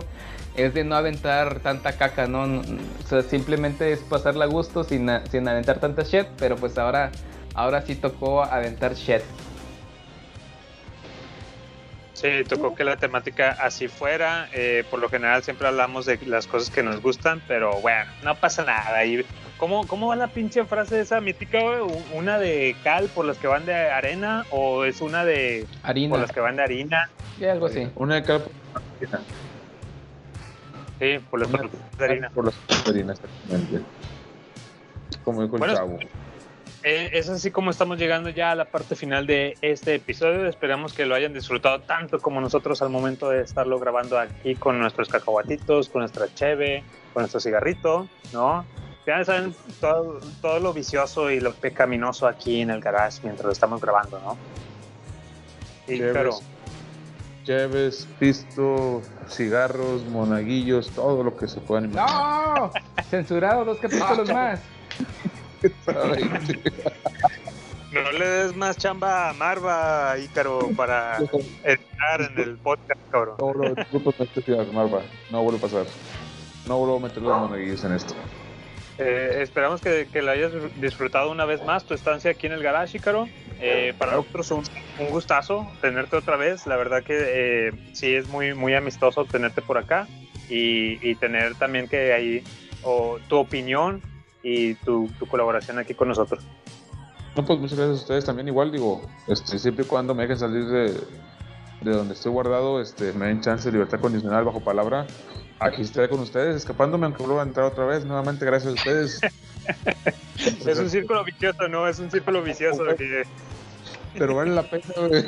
es de no aventar tanta caca, ¿no? O sea, simplemente es pasarla a gusto sin, sin aventar tanta shit, pero pues ahora, ahora sí tocó aventar shit. Sí, tocó que la temática así fuera. eh, por lo general siempre hablamos de las cosas que nos gustan, pero bueno, no pasa nada. Y ¿cómo, ¿Cómo va la pinche frase esa mítica? ¿Una de cal por las que van de arena o es una de Harina. por las que van de harina? Sí, algo así. Una de Sí, por las Una que van de harina. por las harinas, exactamente. Como dijo el Bueno, chavo. Eh, es así como estamos llegando ya a la parte final de este episodio. Esperamos que lo hayan disfrutado tanto como nosotros al momento de estarlo grabando aquí con nuestros cacahuatitos, con nuestra cheve, con nuestro cigarrito, ¿no? Ya saben todo, todo lo vicioso y lo pecaminoso aquí en el garage mientras lo estamos grabando, ¿no? Y Cheves, claro, cheves, pisto, cigarros, monaguillos, todo lo que se puedan imaginar. ¡No! Censurado dos capítulos más. No le des más chamba a Marva, Ícaro, para entrar en el podcast, cabrón. No, bro, discúlpame, este cigarro, Marva. No vuelve a pasar. No vuelvo a meter los monaguillos en esto. Eh, esperamos que, que lo hayas disfrutado una vez más tu estancia aquí en el garage, Ícaro. Eh, para nosotros un, un gustazo tenerte otra vez. La verdad que eh, sí es muy, muy amistoso tenerte por acá y, y tener también que ahí o, tu opinión y tu, tu colaboración aquí con nosotros. No, pues muchas gracias a ustedes también. Igual digo, este, siempre y cuando me dejen salir de, de donde estoy guardado, este, me den chance de libertad condicional bajo palabra. Aquí estaré con ustedes, escapándome aunque vuelva a entrar otra vez. Nuevamente, gracias a ustedes. Es un círculo vicioso, ¿no? Es un círculo vicioso. que- Pero vale la pena, güey.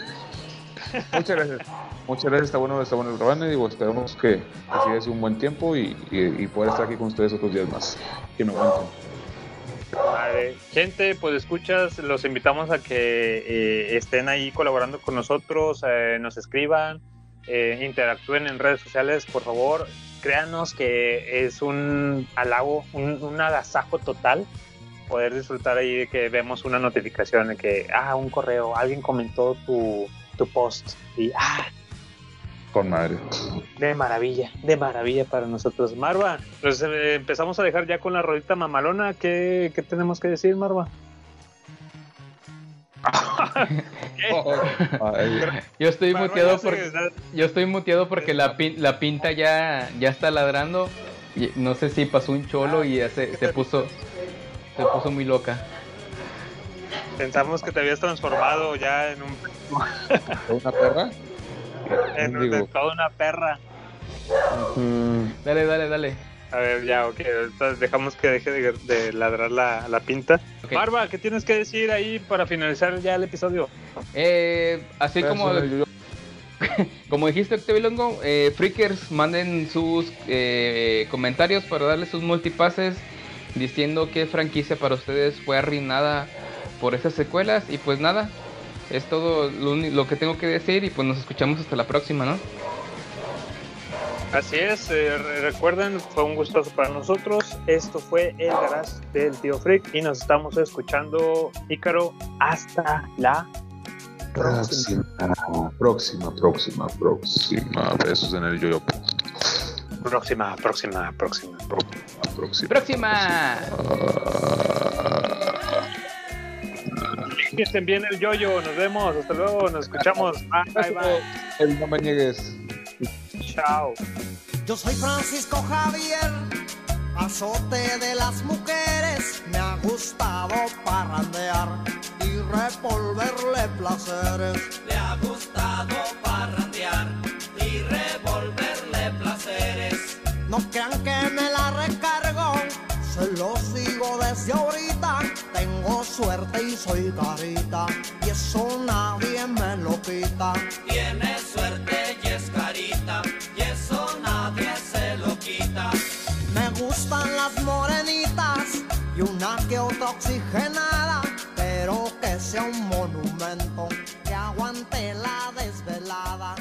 Muchas gracias. Muchas gracias, está bueno, está bueno el y digo, esperamos que, así un buen tiempo y, y, y poder estar aquí con ustedes otros días más. Que me aguanten. Vale. Gente, pues escuchas, los invitamos a que eh, estén ahí colaborando con nosotros, eh, nos escriban, eh, interactúen en redes sociales, por favor. Créanos que es un halago, un, un agasajo total poder disfrutar ahí de que vemos una notificación de que, ah, un correo, alguien comentó tu, tu post y, ah, Con madre. de maravilla, de maravilla para nosotros. Marva, pues eh, empezamos a dejar ya con la rodita mamalona. ¿Qué, qué tenemos que decir, Marva? Yo estoy Marva muteado porque yo estoy muteado porque la, pin- la pinta ya, ya está ladrando. Y no sé si pasó un cholo y ya se, se puso se puso muy loca. Pensamos que te habías transformado ya en un ¿Una perra? en, un- toda una perra. Dale, dale, dale. A ver, ya, ok. Entonces dejamos que deje de, de ladrar la, la pinta. Marva, ¿qué tienes que decir ahí para finalizar ya el episodio? Eh, así como, Yo- como dijiste, Octavilongo, eh, Freakers, manden sus eh, comentarios para darle sus multipases diciendo qué franquicia para ustedes fue arruinada por esas secuelas. Y pues nada, es todo lo, que tengo que decir y pues nos escuchamos hasta la próxima, ¿no? Así es, eh, re- recuerden, fue un gustoso para nosotros. Esto fue el garage del tío Freak y nos estamos escuchando, Ícaro, hasta la próxima. Próxima, próxima, próxima, próxima. Besos en el yoyo. Próxima, próxima, próxima. Próxima, próxima. ¡Próxima! Que estén bien el yoyo. Nos vemos. Hasta luego. Nos escuchamos. Bye, bye, bye. El no me niegues. Chao. Yo soy Francisco Javier, azote de las mujeres. Me ha gustado parrandear y revolverle placeres. Le ha gustado parrandear y revolverle placeres. No crean que me la recargo, lo sigo desde ahorita. Tengo suerte y soy carita, y eso nadie me lo quita. Tiene suerte y es carita, y eso nadie se lo quita. Me gustan las morenitas y una que otra oxigenada, pero que sea un monumento que aguante la desvelada.